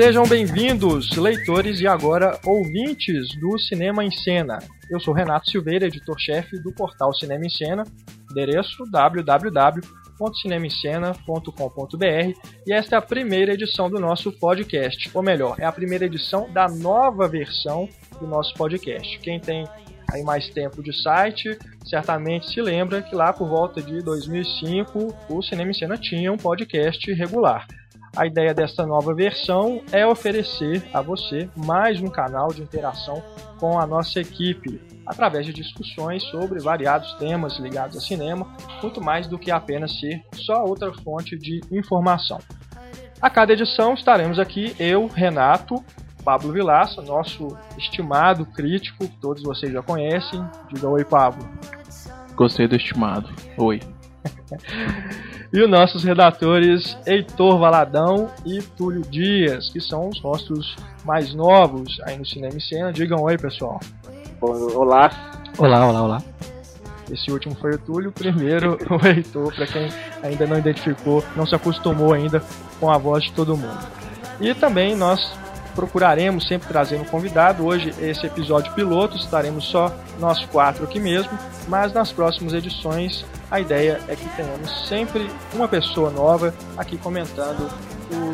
Sejam bem-vindos, leitores e agora ouvintes do Cinema em Cena. Eu sou Renato Silveira, editor-chefe do portal Cinema em Cena, endereço www.cinemaencena.com.br e esta é a primeira edição do nosso podcast, ou melhor, é a primeira edição da nova versão do nosso podcast. Quem tem aí mais tempo de site, certamente se lembra que lá por volta de 2005 o Cinema em Cena tinha um podcast regular. A ideia desta nova versão é oferecer a você mais um canal de interação com a nossa equipe, através de discussões sobre variados temas ligados a cinema, muito mais do que apenas ser só outra fonte de informação. A cada edição estaremos aqui eu, Renato, Pablo Vilaça, nosso estimado crítico, que todos vocês já conhecem. Diga oi, Pablo. Gostei do estimado. Oi. e os nossos redatores Heitor Valadão e Túlio Dias, que são os rostos mais novos aí no Cinema e Cena. Digam oi, pessoal. Olá. Olá, olá, olá. Esse último foi o Túlio, o primeiro o Heitor, para quem ainda não identificou, não se acostumou ainda com a voz de todo mundo. E também nós procuraremos sempre trazer um convidado. Hoje, esse episódio piloto, estaremos só nós quatro aqui mesmo, mas nas próximas edições a ideia é que tenhamos sempre uma pessoa nova aqui comentando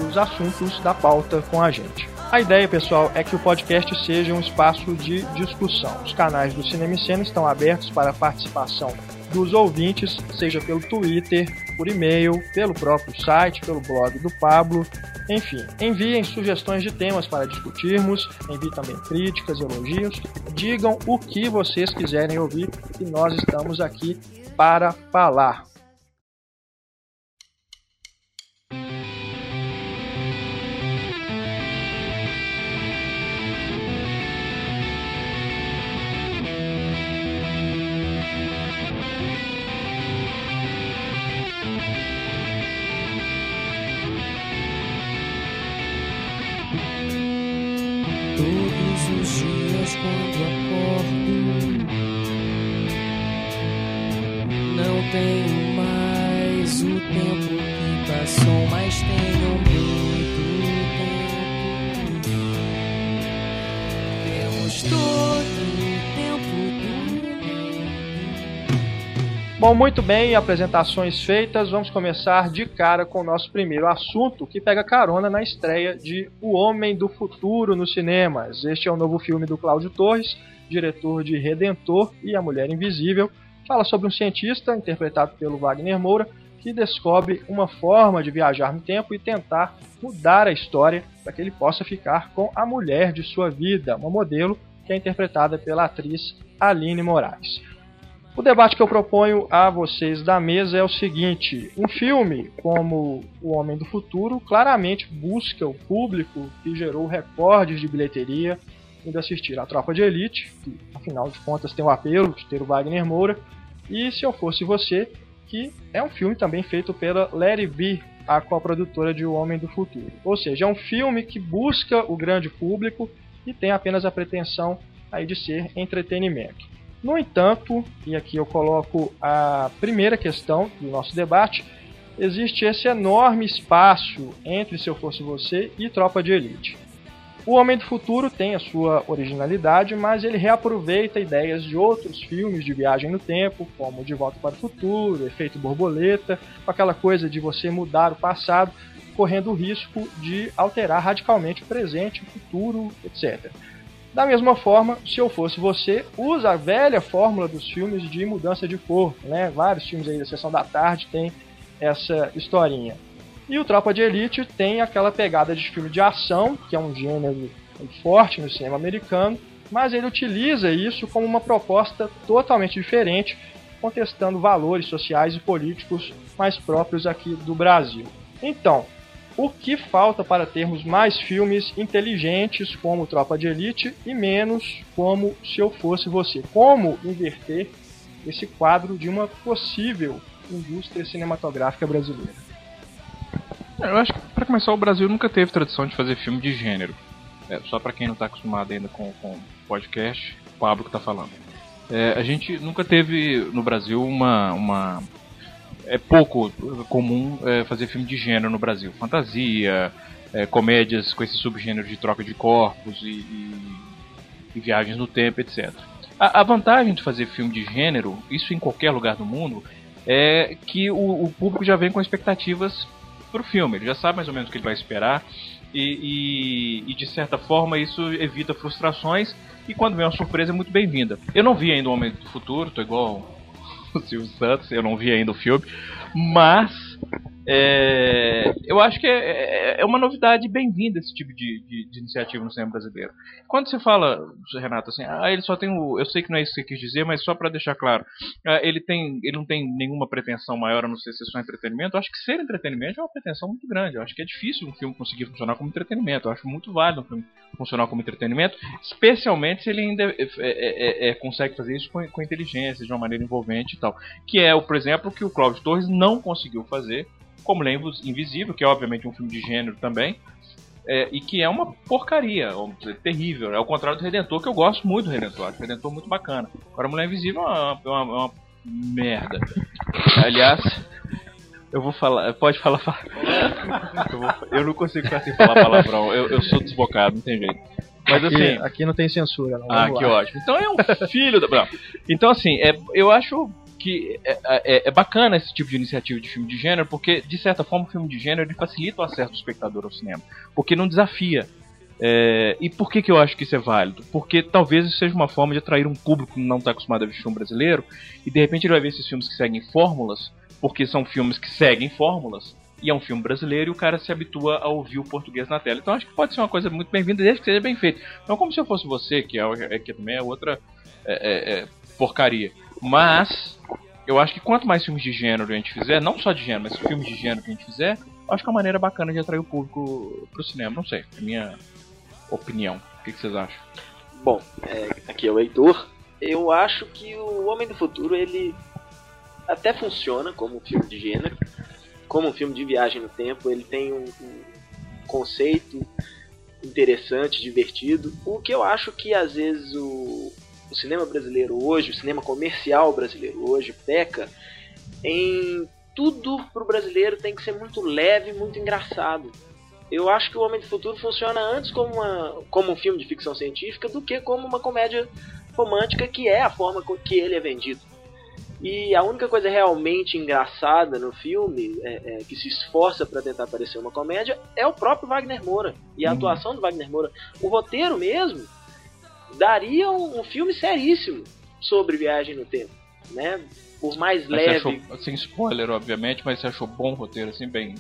os assuntos da pauta com a gente. A ideia, pessoal, é que o podcast seja um espaço de discussão. Os canais do Cinema Cena estão abertos para a participação dos ouvintes, seja pelo Twitter, por e-mail, pelo próprio site, pelo blog do Pablo. Enfim, enviem sugestões de temas para discutirmos, enviem também críticas, elogios, digam o que vocês quiserem ouvir e nós estamos aqui para falar. Todos os dias quando acordo Não tenho mais o tempo que passou Mas tenho muito Bom, muito bem, apresentações feitas, vamos começar de cara com o nosso primeiro assunto, que pega carona na estreia de O Homem do Futuro nos cinemas. Este é o novo filme do Cláudio Torres, diretor de Redentor e A Mulher Invisível. Fala sobre um cientista, interpretado pelo Wagner Moura, que descobre uma forma de viajar no tempo e tentar mudar a história para que ele possa ficar com a mulher de sua vida, uma modelo que é interpretada pela atriz Aline Moraes. O debate que eu proponho a vocês da mesa é o seguinte: um filme como O Homem do Futuro claramente busca o público que gerou recordes de bilheteria indo assistir a Tropa de Elite, que afinal de contas tem o apelo de ter o Wagner Moura, e Se Eu Fosse Você, que é um filme também feito pela Larry B, a coprodutora de O Homem do Futuro. Ou seja, é um filme que busca o grande público e tem apenas a pretensão aí de ser entretenimento. No entanto, e aqui eu coloco a primeira questão do nosso debate, existe esse enorme espaço entre Se Eu Fosse Você e Tropa de Elite. O Homem do Futuro tem a sua originalidade, mas ele reaproveita ideias de outros filmes de viagem no tempo, como De Volta para o Futuro, Efeito Borboleta, aquela coisa de você mudar o passado, correndo o risco de alterar radicalmente o presente, o futuro, etc. Da mesma forma, se eu fosse você, usa a velha fórmula dos filmes de mudança de corpo, né? Vários filmes aí da sessão da tarde tem essa historinha. E o Tropa de Elite tem aquela pegada de filme de ação, que é um gênero forte no cinema americano, mas ele utiliza isso como uma proposta totalmente diferente, contestando valores sociais e políticos mais próprios aqui do Brasil. Então, o que falta para termos mais filmes inteligentes como Tropa de Elite e menos como Se Eu Fosse Você? Como inverter esse quadro de uma possível indústria cinematográfica brasileira? Eu acho que, para começar, o Brasil nunca teve tradição de fazer filme de gênero. É, só para quem não está acostumado ainda com, com podcast, o Pablo que está falando. É, a gente nunca teve no Brasil uma, uma é pouco comum é, fazer filme de gênero no Brasil. Fantasia, é, comédias com esse subgênero de troca de corpos e, e, e viagens no tempo, etc. A, a, vantagem de fazer filme de gênero, isso em qualquer lugar do mundo, é que o, o público já vem com expectativas pro filme, ele já sabe mais ou menos o que ele vai esperar e, e, e de certa forma isso evita frustrações e quando vem uma surpresa é muito bem-vinda. Eu não vi ainda o Homem do Futuro, tô igual Silvio Santos, eu não vi ainda o filme, mas é, eu acho que é, é, é uma novidade bem-vinda esse tipo de, de, de, iniciativa no cinema brasileiro. Quando você fala, Renato, assim, ah, ele só tem o. Eu sei que não é isso que você quis dizer, mas só para deixar claro, ah, ele, tem, ele não tem nenhuma pretensão maior a não ser ser só entretenimento. Eu acho que ser entretenimento é uma pretensão muito grande. Eu acho que é difícil um filme conseguir funcionar como entretenimento. Eu acho muito válido um filme funcionar como entretenimento, especialmente se ele ainda é, é, é, consegue fazer isso com, com inteligência, de uma maneira envolvente e tal. Que é, por exemplo, o que o Cláudio Torres não conseguiu fazer como Lembro Invisível, que é obviamente um filme de gênero também, é, e que é uma porcaria, vamos dizer, terrível. É o contrário do Redentor, que eu gosto muito do Redentor, acho o Redentor muito bacana. Agora, Mulher Invisível é uma, é uma, é uma merda. Aliás, eu vou falar. Pode falar. Eu, vou, eu, não consigo ficar sem falar palavrão. Eu, eu sou desbocado, não tem jeito. Mas aqui, assim. Aqui não tem censura, não. Ah, que ótimo. Então é um filho da. Então, assim, é, eu acho que é, é, é, bacana esse tipo de iniciativa de filme de gênero, porque, de certa forma, o filme de gênero ele facilita o acesso do espectador ao cinema. Porque não desafia. É, e por que, que eu acho que isso é válido? Porque talvez isso seja uma forma de atrair um público que não está acostumado a ver filme brasileiro, e de repente ele vai ver esses filmes que seguem fórmulas, porque são filmes que seguem fórmulas, e é um filme brasileiro e o cara se habitua a ouvir o português na tela. Então acho que pode ser uma coisa muito bem-vinda, desde que seja bem feito. Não como se eu fosse você, que, é, que também é outra é, é, porcaria. Mas eu acho que quanto mais filmes de gênero a gente fizer, não só de gênero, mas filmes de gênero que a gente fizer, acho que é uma maneira bacana de atrair o público pro cinema. Não sei, é minha opinião. O que, que vocês acham? Bom, é, aqui é o Heitor. Eu acho que o Homem do Futuro ele até funciona como um filme de gênero, como um filme de viagem no tempo. Ele tem um, um conceito interessante, divertido. O que eu acho que às vezes o, o cinema brasileiro hoje, o cinema comercial brasileiro hoje, peca em tudo pro brasileiro tem que ser muito leve, muito engraçado. Eu acho que o Homem do Futuro funciona antes como, uma, como um filme de ficção científica do que como uma comédia romântica, que é a forma que ele é vendido. E a única coisa realmente engraçada no filme, é, é, que se esforça para tentar parecer uma comédia, é o próprio Wagner Moura e a uhum. atuação do Wagner Moura. O roteiro mesmo daria um, um, filme seríssimo sobre viagem no tempo, né? Por mais mas leve. Achou, sem spoiler, obviamente, mas você achou bom o roteiro, assim, bem.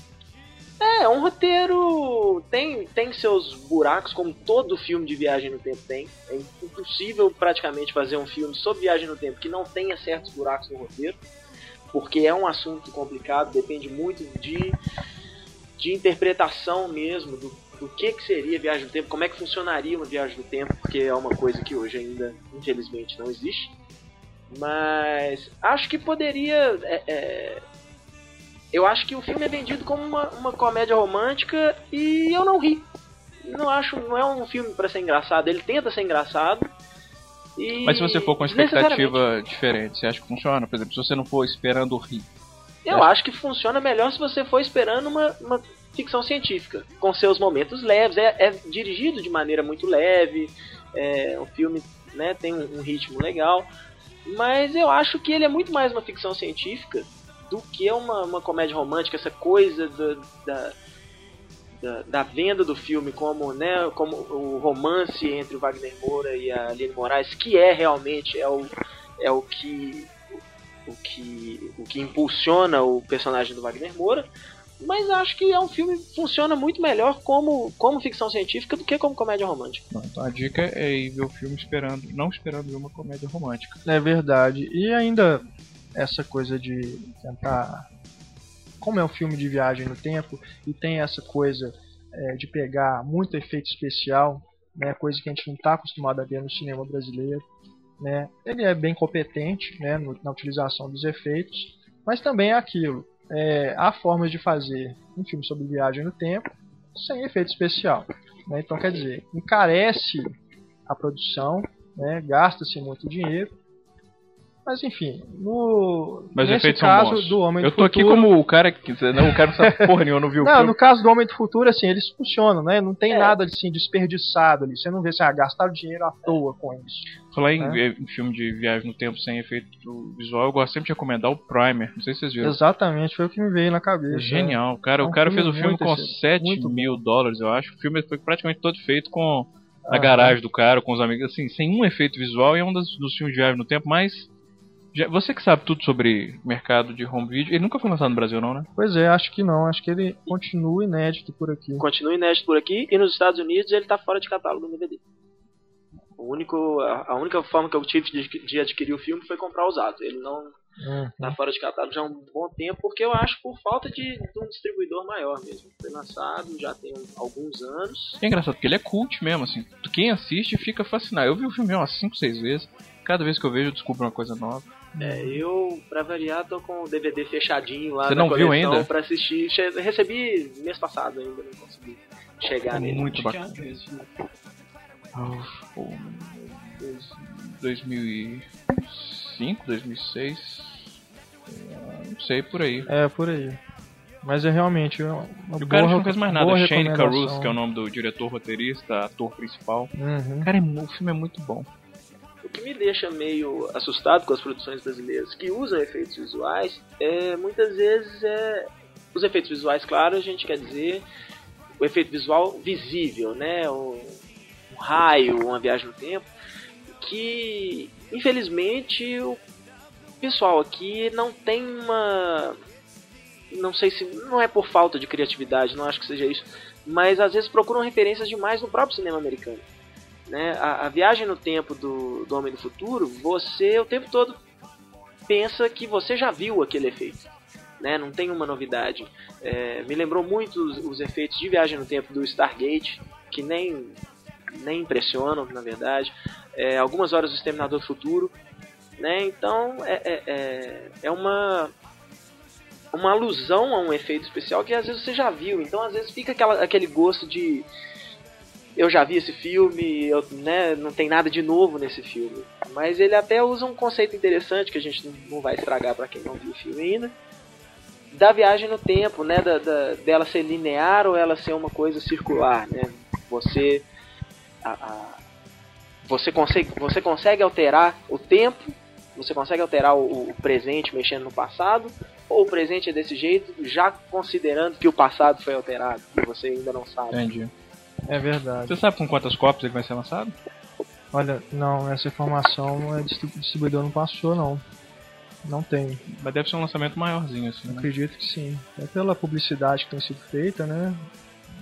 É, um roteiro tem, tem seus buracos, como todo filme de viagem no tempo tem. É impossível praticamente fazer um filme sobre viagem no tempo que não tenha certos buracos no roteiro, porque é um assunto complicado, depende muito de, de interpretação mesmo do do que, que seria viagem no tempo, como é que funcionaria uma viagem no tempo, porque é uma coisa que hoje ainda, infelizmente, não existe. Mas acho que poderia. É, é, eu acho que o filme é vendido como uma, uma comédia romântica e eu não ri. Não acho, não é um filme para ser engraçado. Ele tenta ser engraçado. E... Mas se você for com expectativa diferente, você acha que funciona? Por exemplo, se você não for esperando rir. Eu acho que funciona melhor se você for esperando uma, uma ficção científica, com seus momentos leves. É, é dirigido de maneira muito leve, é, o filme né, tem um, um, ritmo legal, mas eu acho que ele é muito mais uma ficção científica do que uma, uma comédia romântica, essa coisa do, da, da, da, venda do filme como, né, como o romance entre o Wagner Moura e a Aline Moraes, que é realmente é o, é o que o que, o que impulsiona o personagem do Wagner Moura, mas acho que é um filme que funciona muito melhor como, como ficção científica do que como comédia romântica. Então a dica é ir ver o filme esperando, não esperando ver uma comédia romântica. É verdade. E ainda essa coisa de tentar. Como é um filme de viagem no tempo e tem essa coisa é, de pegar muito efeito especial, né, coisa que a gente não está acostumado a ver no cinema brasileiro. Né? Ele é bem competente né, no, na utilização dos efeitos, mas também é aquilo é, há formas de fazer um filme sobre viagem no tempo sem efeito especial. Né? Então, quer dizer, encarece a produção, né? gasta-se muito dinheiro Mas enfim, no Mas nesse efeitos são caso bons. do Homem Eu do tô aqui Futuro, como o cara que. Não, o cara não sabe porra nenhuma, não viu o Não, filme. no caso do Homem do Futuro, assim, eles funcionam, né? Não tem É. nada assim desperdiçado ali. Você não vê assim, ah, gastaram dinheiro à toa com isso. Falar em, É. em filme de viagem no tempo sem efeito visual, eu gosto sempre de recomendar o Primer. Não sei se vocês viram. Exatamente, foi o que me veio na cabeça. É Genial. Cara, É o um cara fez o filme com excel- 7 muito mil dólares, eu acho. O filme foi praticamente todo feito com na garagem do cara, com os amigos, assim, sem um efeito visual. E é um dos, dos filmes de viagem no tempo mais. Já- você que sabe tudo sobre mercado de home video, ele nunca foi lançado no Brasil, não, né? Pois é, acho que não. Acho que ele continua inédito por aqui. Continua inédito por aqui e nos Estados Unidos ele tá fora de catálogo no DVD. O único, a, a única forma que eu tive de, de adquirir o filme foi comprar usado. Ele não Uhum. tá fora de catálogo já há um bom tempo, porque eu acho por falta de, de um distribuidor maior mesmo. Foi lançado já tem alguns anos. É engraçado, porque ele é cult mesmo, assim. Quem assiste fica fascinado. Eu vi o filme umas 5, 6 vezes. Cada vez que eu vejo, eu descubro uma coisa nova. É, eu, pra variar, tô com o DVD fechadinho lá Você na não viu coleção ainda? pra assistir. Che- Recebi mês passado ainda, não consegui chegar nele. Muito bacana. dois- 2005, 2006. é, Não sei, por aí. É, por aí. Mas é realmente uma E o cara boa, não fez mais nada. Shane. Carruth, que é o nome do diretor, roteirista, ator principal. Uhum. Cara, é o filme é muito bom. O que me deixa meio assustado com as produções brasileiras que usam efeitos visuais é muitas vezes é os efeitos visuais, claro, a gente quer dizer o efeito visual visível, né? Um, um raio, uma viagem no tempo, que infelizmente o pessoal aqui não tem uma não sei se não é por falta de criatividade, não acho que seja isso, mas às vezes procuram referências demais no próprio cinema americano né? A, a viagem no tempo do, do Homem do Futuro, você o tempo todo pensa que você já viu aquele efeito. Né? Não tem uma novidade. É, me lembrou muito os, os efeitos de viagem no tempo do Stargate, que nem, nem impressionam, na verdade. É, algumas horas do Exterminador do Futuro. Né? Então é, é, é, é uma uma alusão a um efeito especial que às vezes você já viu. Então às vezes fica aquela, aquele gosto de eu já vi esse filme, eu, né, não tem nada de novo nesse filme. Mas ele até usa um conceito interessante que a gente não- vai estragar para quem não viu o filme ainda. Da viagem no tempo, né, da, da- dela ser linear ou ela ser uma coisa circular, né? Você a- a- você consegue você consegue alterar o tempo, você consegue alterar o, o presente mexendo no passado, ou o presente é desse jeito, já considerando que o passado foi alterado, que você ainda não sabe. Entendi. É verdade. Você sabe com quantas cópias ele vai ser lançado? Olha, não, essa informação não é distribu- distribuidor não passou, não. Não tem. Mas deve ser um lançamento maiorzinho, assim. Né? Acredito que sim. É pela publicidade que tem sido feita, né?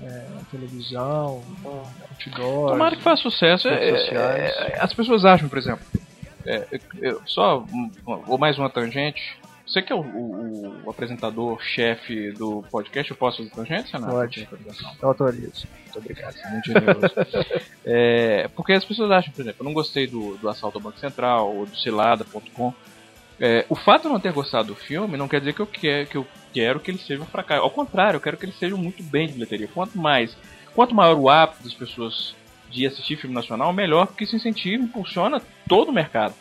É, televisão, outdoor. Tomara que faça sucesso. É, sociais. é, as pessoas acham, por exemplo, é, eu- só ou mais uma tangente. Você que é o, o- o apresentador-chefe do podcast, eu posso fazer tangente, Renato? Pode. Eu autorizo. Muito obrigado, muito generoso. É, porque as pessoas acham, por exemplo, eu não gostei do, do assalto ao Banco Central ou do cilada.com. É, o fato de eu não ter gostado do filme não quer dizer que eu, quer, que eu quero que ele seja um fracasso. Ao contrário, eu quero que ele seja muito bem de bilheteria. Quanto mais, quanto maior o hábito das pessoas de assistir filme nacional, melhor, porque isso incentiva, impulsiona todo o mercado.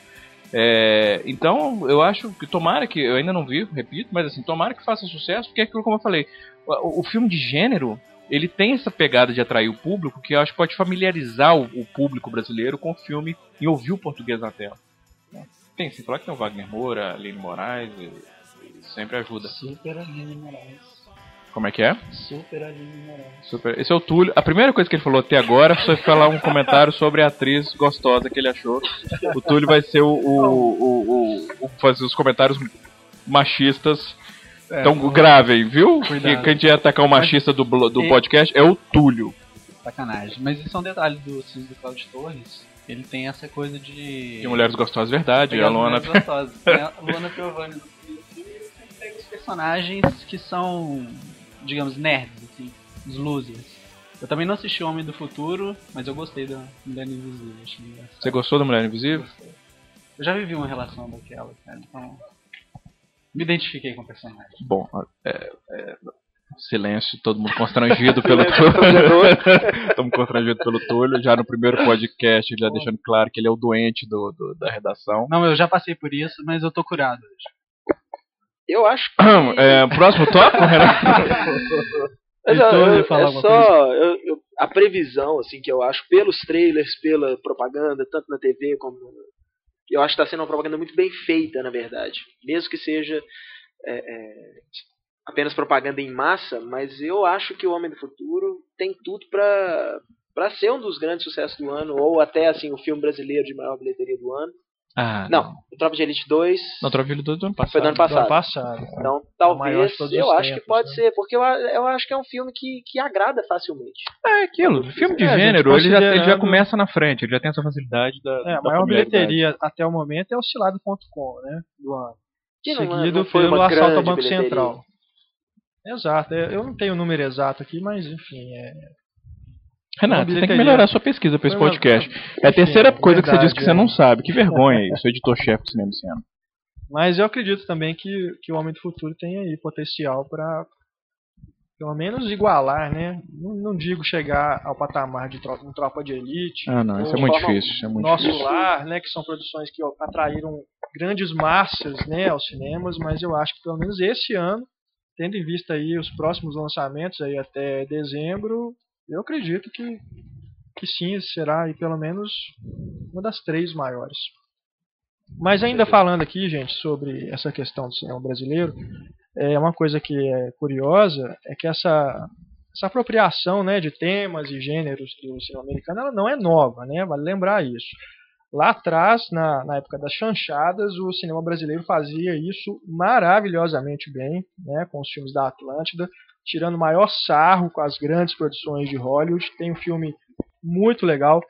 É, então, eu acho que tomara que, eu ainda não vi, repito, mas assim, tomara que faça sucesso, porque é aquilo como eu falei, o, o filme de gênero, ele tem essa pegada de atrair o público que eu acho que pode familiarizar o, o público brasileiro com o filme e ouvir o português na tela. Tem, sem falar que tem o Wagner Moura, Aline Moraes, e, e sempre ajuda. Super Aline Moraes. Como é que é? Super Aline Moraes. Super. Esse é o Túlio. A primeira coisa que ele falou até agora foi falar um comentário sobre a atriz gostosa que ele achou. O Túlio vai ser o, o, o, o- o- fazer os comentários machistas. então gravem, viu? Que quem ia atacar o machista do, do podcast é o Túlio. Sacanagem. Mas isso é um detalhe do filme do Claudio Torres. Ele tem essa coisa de. De mulheres gostosas, verdade. pegar A as Luana. mulheres gostosas. Tem a Luana Piovani no filme, ele pega os personagens que são, digamos, nerds, assim, os losers. Eu também não assisti Homem do Futuro, mas eu gostei da Mulher Invisível. Você gostou da Mulher Invisível? Eu já vivi uma relação daquela, cara, então. Me identifiquei com o personagem. Bom, é, é, Silêncio, todo mundo constrangido pelo constrangedor. todo mundo constrangido pelo Túlio. Já no primeiro podcast, já deixando claro que ele é o doente do, do- da redação. Não, eu já passei por isso, mas eu tô curado hoje. Eu acho que. É, próximo tópico, Renato? Eu- falar é só eu- eu- a previsão, assim, que eu acho, pelos trailers, pela propaganda, tanto na TV como. no- Eu acho que está sendo uma propaganda muito bem feita, na verdade. Mesmo que seja é, é, apenas propaganda em massa, mas eu acho que o Homem do Futuro tem tudo para para ser um dos grandes sucessos do ano, ou até assim o filme brasileiro de maior bilheteria do ano. Ah, Não, o Tropa de Elite 2 Não, Trovilho do ano passado. foi do ano Do ano passado. passado. Então, maior talvez, de eu acho que pode né? ser, porque eu, eu acho que é um filme que, que agrada facilmente. É aquilo, filme de É, gênero, ele já, ele já começa na frente, ele já tem essa facilidade da. É, a da maior bilheteria até o momento é o Cilado.com, né? Do ano. Que não, Seguido não foi pelo assalto ao Banco bilheteria. Central. Exato, é, eu não tenho o número exato aqui, mas enfim, é. Renato, você tem que melhorar a sua pesquisa para esse uma- podcast. É a terceira coisa que você verdade, diz que você é. não sabe. Que vergonha isso, editor-chefe do cinema esse ano. Mas eu acredito também que, que o Homem do Futuro tem aí potencial para pelo menos igualar, né? Não, não digo chegar ao patamar de tro um Tropa de Elite, Ah, não, isso é muito difícil. isso É muito Nosso difícil. Lar, né? Que são produções que atraíram grandes massas, né? Aos cinemas, mas eu acho que pelo menos esse ano, tendo em vista aí os próximos lançamentos aí até dezembro, eu acredito que que sim, será aí pelo menos uma das três maiores. Mas ainda falando aqui, gente, sobre essa questão do cinema brasileiro, é uma coisa que é curiosa é que essa essa apropriação, né, de temas e gêneros do cinema americano, ela não é nova, né? Vale lembrar isso. Lá atrás, na, na época das chanchadas, o cinema brasileiro fazia isso maravilhosamente bem, né, com os filmes da Atlântida, tirando o maior sarro com as grandes produções de Hollywood. Tem um filme muito legal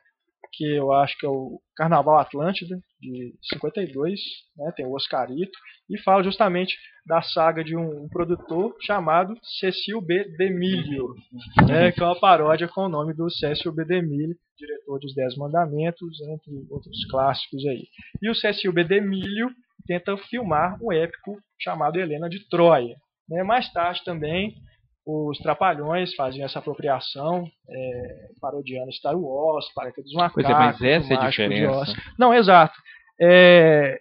que eu acho que é o Carnaval Atlântida, de 52, né, tem o Oscarito, e fala justamente da saga de um, um produtor chamado Cecil B. DeMille, né, que é uma paródia com o nome do Cecil B. DeMille, diretor dos Dez Mandamentos, entre outros clássicos aí. E o Cecil B. DeMille tenta filmar um épico chamado Helena de Troia. né. Mais tarde também os Trapalhões faziam essa apropriação, é, parodiando Star Wars, Parque dos Macacos. Pois é, mas essa é a diferença. Não, exato. É,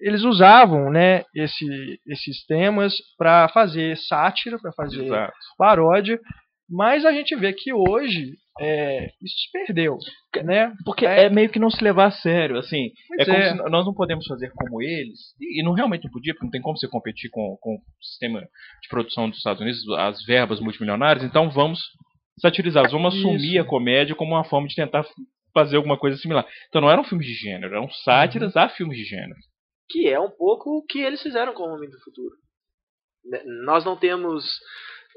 eles usavam né, esse- esses temas para fazer sátira, para fazer Exato. paródia, mas a gente vê que hoje é, isso se perdeu. Né? Porque É. é meio que não se levar a sério, assim. Pois É é. nós não podemos fazer como eles, e e não realmente não podia, porque não tem como você competir com, com o sistema de produção dos Estados Unidos, as verbas multimilionárias, então vamos satirizá-los, vamos Isso. assumir a comédia como uma forma de tentar fazer alguma coisa similar. Então não eram filmes de gênero, eram sátiras a filmes de gênero. Que é um pouco o que eles fizeram com o Homem do Futuro. Né, Nós não temos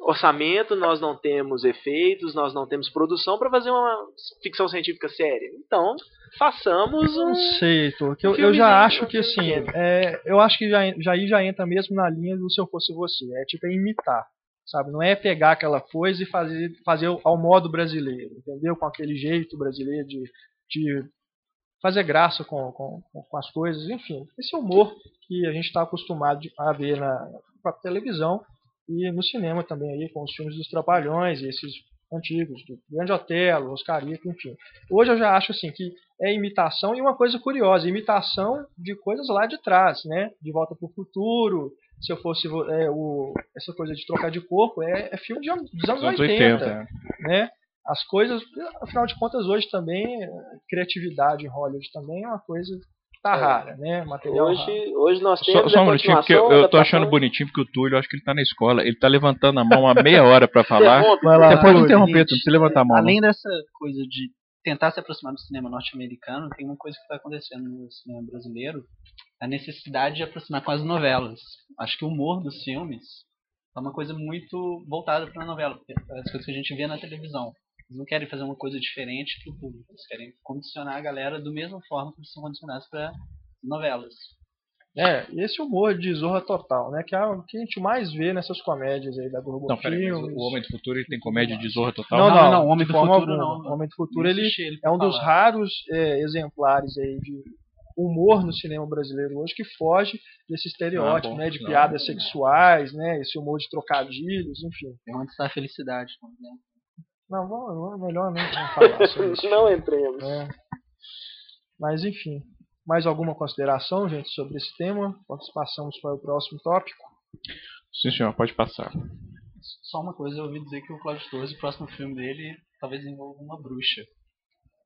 orçamento, nós não temos efeitos, nós não temos produção para fazer uma ficção científica séria. Então, façamos um. não sei, Heitor, que eu, eu já acho que assim, é, eu acho que já, já aí já entra mesmo na linha do se eu fosse você. É tipo é imitar, sabe? Não é pegar aquela coisa e fazer, fazer ao modo brasileiro, entendeu? Com aquele jeito brasileiro de, de fazer graça com, com, com as coisas, enfim. Esse humor que a gente está acostumado a ver na própria televisão e no cinema também aí com os filmes dos Trapalhões e esses antigos, do Grande Otelo, Oscarito, enfim. Hoje eu já acho assim que é imitação e uma coisa curiosa, imitação de coisas lá de trás, né? De Volta para o Futuro, se eu fosse é, o, essa coisa de trocar de corpo, é, é filme de dos anos, Dos anos 80, 80. é. né? As coisas, afinal de contas, hoje também, eh, criatividade em Hollywood também é uma coisa tá É. rara, né? Material raro. Hoje, hoje nós Só, temos só a um minutinho, porque eu, eu tô achando bonitinho, porque o Túlio, eu acho que ele tá na escola, ele tá levantando a mão há meia hora pra falar. Vai lá, Você pode interromper, Túlio, precisa levantar a mão. não. Além dessa coisa de tentar se aproximar do cinema norte-americano, tem uma coisa que está acontecendo no cinema brasileiro, a necessidade de aproximar com as novelas. Acho que o humor dos filmes é uma coisa muito voltada para a novela, porque as coisas que a gente vê na televisão. Eles não querem fazer uma coisa diferente que o público, eles querem condicionar a galera da mesma forma que eles são condicionados para novelas. É, e esse humor de zorra total, né? Que é o que a gente mais vê nessas comédias aí da Globo Não, peraí, o Homem do Futuro ele tem comédia de zorra total? Não, Não, não, não, o Homem do Futuro alguma. não. O Homem do Futuro ele ele é um dos raros é, exemplares aí de humor no cinema brasileiro hoje que foge desse estereótipo, Ah, bom. né, de Não, piadas não. sexuais, né, esse humor de trocadilhos, enfim. É onde está a felicidade. né? Não, vamos, melhor não vamos falar sobre isso. Não entremos. É. Mas enfim, mais alguma consideração, gente, sobre esse tema? Antes passamos para o próximo tópico. Sim, senhor, pode passar. Só uma coisa, eu ouvi dizer que o Cláudio Torres, o próximo filme dele, talvez envolva uma bruxa.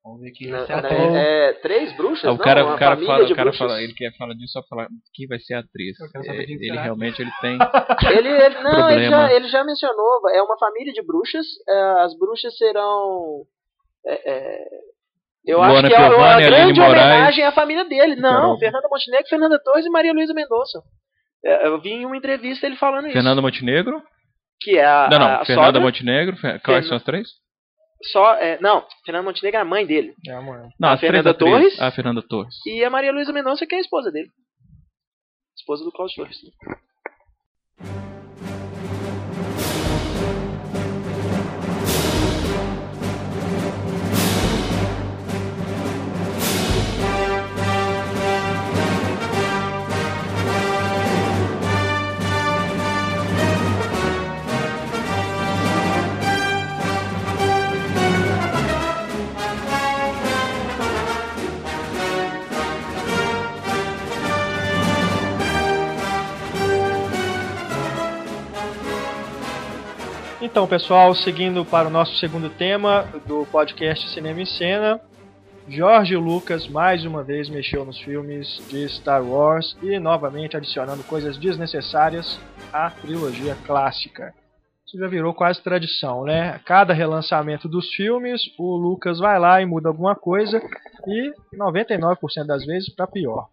Vamos ver quem vai ser a Não, atriz. é, é, três bruxas? Ah, o não, cara, uma o cara fala, o cara fala, ele quer falar disso só falar quem vai ser a atriz. Eu quero saber É, quem ele será. realmente ele tem. Ele, ele- não, ele já, ele já mencionou, é uma família de bruxas. é, as bruxas serão. é, é, eu Luana acho que é uma grande homenagem à família dele. Não, Caramba. Fernanda Montenegro, Fernanda Torres e Maria Luísa Mendonça. É, eu vi em uma entrevista ele falando isso. Fernanda Montenegro? Que é a, Não, não. a Fernanda sogra, Montenegro. Quais Fernan- são as três? Só, é, não, Fernanda Montenegro é a mãe dele. É, amanhã. Não, A Fernanda. Torres? A Fernanda Torres. E a Maria Luísa Mendonça, que é a esposa dele. Esposa do Cláudio Torres. Então, pessoal, seguindo para o nosso segundo tema do podcast Cinema em Cena, Jorge Lucas mais uma vez mexeu nos filmes de Star Wars e novamente adicionando coisas desnecessárias à trilogia clássica. Isso já virou quase tradição, né? A Cada relançamento dos filmes, o Lucas vai lá e muda alguma coisa e 99% das vezes para pior.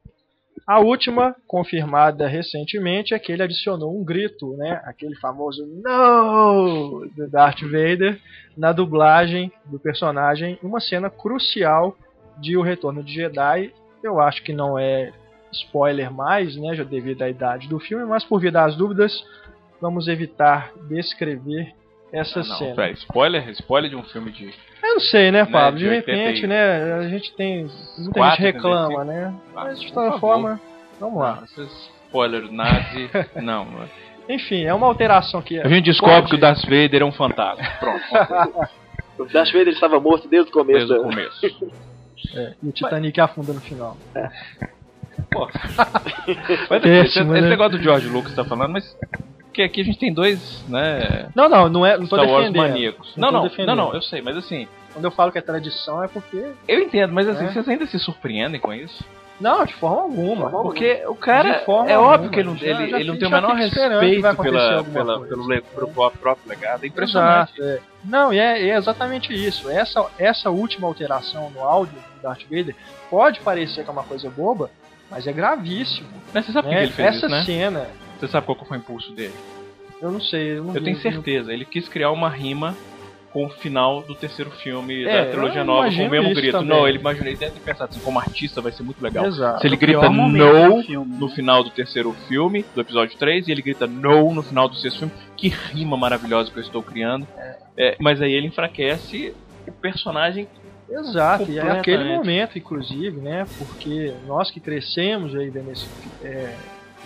A última, confirmada recentemente, é que ele adicionou um grito, né? Aquele famoso No! do Darth Vader na dublagem do personagem, uma cena crucial de O Retorno de Jedi. Eu acho que não é spoiler mais, né? Já devido à idade do filme, mas por via das dúvidas, vamos evitar descrever essa Ah, não, cena. pera, spoiler, spoiler de um filme de. Eu não sei, né, Pablo? de De 80 repente, né? A gente tem. Muita Quatro, gente reclama, 85. né? Ah, Mas de toda forma, vamos lá. Não, esses spoiler nazi. não. Enfim, é uma alteração que. A gente descobre pode- que o Darth Vader é um fantasma. Pronto, O Darth Vader estava morto desde o começo. desde o começo. É, e o Titanic afunda no final. Pô. Mas, esse, Péssimo, esse né? negócio do George Lucas tá falando, mas. Porque aqui a gente tem dois, né? Não, não, não é. Não tô Star Wars maníacos. Não Não, não, não, não, eu sei, mas assim, Quando eu falo que é tradição é porque. eu entendo, mas assim, É. vocês ainda se surpreendem com isso? Não, de forma alguma. Porque o cara, De forma é óbvio que ele, não- ele, já ele não tem o menor respeito pela, pela, pelo, le- pelo próprio legado. É impressionante. Exato, é. Não, e é, é exatamente isso. Essa, essa última alteração no áudio do Darth Vader pode parecer que é uma coisa boba, mas é gravíssimo. Mas você sabe né? que ele fez Essa isso, né? cena, Você sabe qual foi o impulso dele? eu não sei. Eu, não Eu vi- tenho não- certeza, ele quis criar uma rima com o final do terceiro filme É, da trilogia nova, com o mesmo grito. também. Não, ele imaginou, ele deve ter pensado assim, como artista vai ser muito legal. Exato. Se ele grita no no final do terceiro filme, do episódio 3, e ele grita no no final do sexto filme. Que rima maravilhosa que eu estou criando. É, mas aí ele enfraquece o personagem. Exato, e é aquele momento, inclusive, né? Porque nós que crescemos aí vendo esse, é,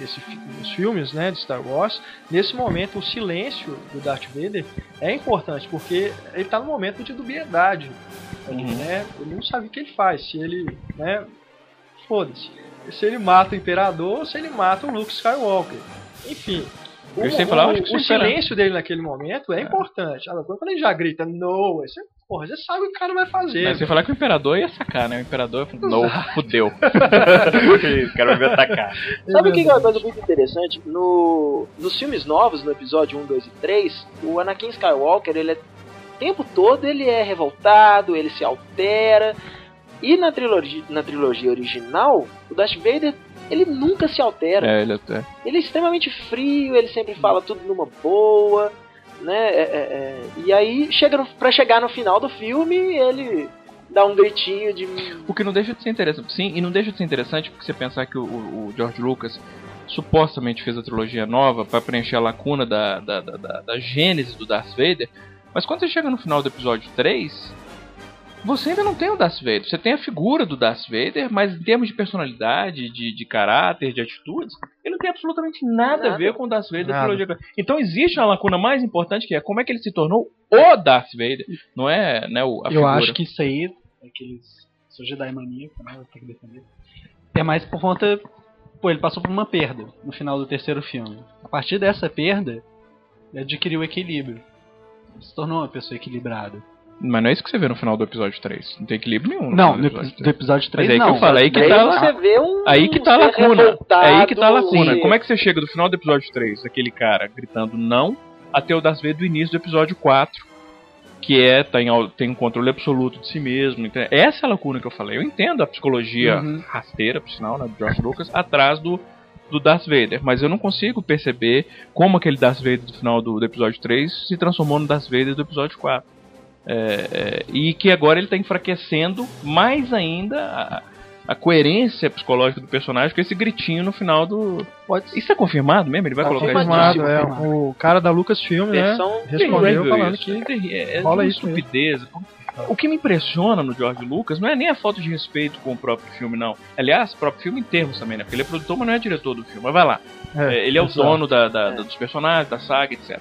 esse, fi- os filmes né, de Star Wars, nesse momento o silêncio do Darth Vader é importante, porque ele está no momento de dubiedade. ali, Uhum. né? Ele não sabe o que ele faz, se ele. Né, Foda-se. Se ele mata o Imperador ou se ele mata o Luke Skywalker. Enfim. O, o- o espera. silêncio dele naquele momento é, importante. Agora, quando ele já grita no, aí você, porra, você sabe o que o cara vai fazer. Mas você falar que o Imperador ia sacar, né? O Imperador falou, não, fudeu. o cara vai me atacar. Sabe o que que é uma coisa muito interessante? No, nos filmes novos, no episódio 1, 2 e 3, o Anakin Skywalker, ele é, o tempo todo ele é revoltado, ele se altera. E na trilogia, na trilogia original, o Darth Vader, ele nunca se altera. É, ele até. Ele é extremamente frio, ele sempre fala tudo numa boa, né? É, é, é. E aí, chega pra chegar no final do filme, ele dá um gritinho de... O que não deixa de ser interessante. Sim, e não deixa de ser interessante porque você pensar que o, o- o George Lucas supostamente fez a trilogia nova para preencher a lacuna da, da, da, da, da gênese do Darth Vader. Mas quando você chega no final do episódio 3, você ainda não tem o Darth Vader. Você tem a figura do Darth Vader, mas em termos de personalidade, de, de caráter, de atitudes, ele não tem absolutamente nada, a Nada. ver com o Darth Vader da trilogia. Então existe uma lacuna mais importante que é como é que ele se tornou o Darth Vader. Não é né, o, a Eu figura. acho que isso aí, aqueles. Sou Jedi maníaco, né? Eu tenho que defender. É mais por conta. Pô, ele passou por uma perda no final do terceiro filme. A partir dessa perda, ele adquiriu o equilíbrio. Ele se tornou uma pessoa equilibrada. Mas não é isso que você vê no final do episódio 3. Não tem equilíbrio nenhum. no Não, final no do episódio do 3. episódio 3 Mas é aí não. que eu falo, aí que tá você vê um. Aí que tá a lacuna. aí que tá a lacuna. Como é que você chega do final do episódio 3, aquele cara gritando não, até o Darth Vader do início do episódio 4, que é tem, au- tem um controle absoluto de si mesmo. Então, essa é a lacuna que eu falei. Eu entendo a psicologia Uhum. rasteira, por sinal, né, do George Lucas, atrás do, do Darth Vader. Mas eu não consigo perceber como aquele Darth Vader do final do, do episódio 3 se transformou no Darth Vader do episódio 4. É, é, e que agora ele está enfraquecendo mais ainda a, a coerência psicológica do personagem com esse gritinho no final do. Pode Isso é confirmado mesmo? Ele vai Tá colocar isso confirmado, é. confirmado. O cara da Lucasfilm, né? Versão Respondeu falando isso. que É é, é rola isso mesmo. estupidez. O que me impressiona no George Lucas não é nem a falta de respeito com o próprio filme, não. Aliás, o próprio filme em termos também, né? Porque ele é produtor, mas não é diretor do filme. Mas vai lá. É, ele é o dono da, da- da- dos personagens, da saga, etc.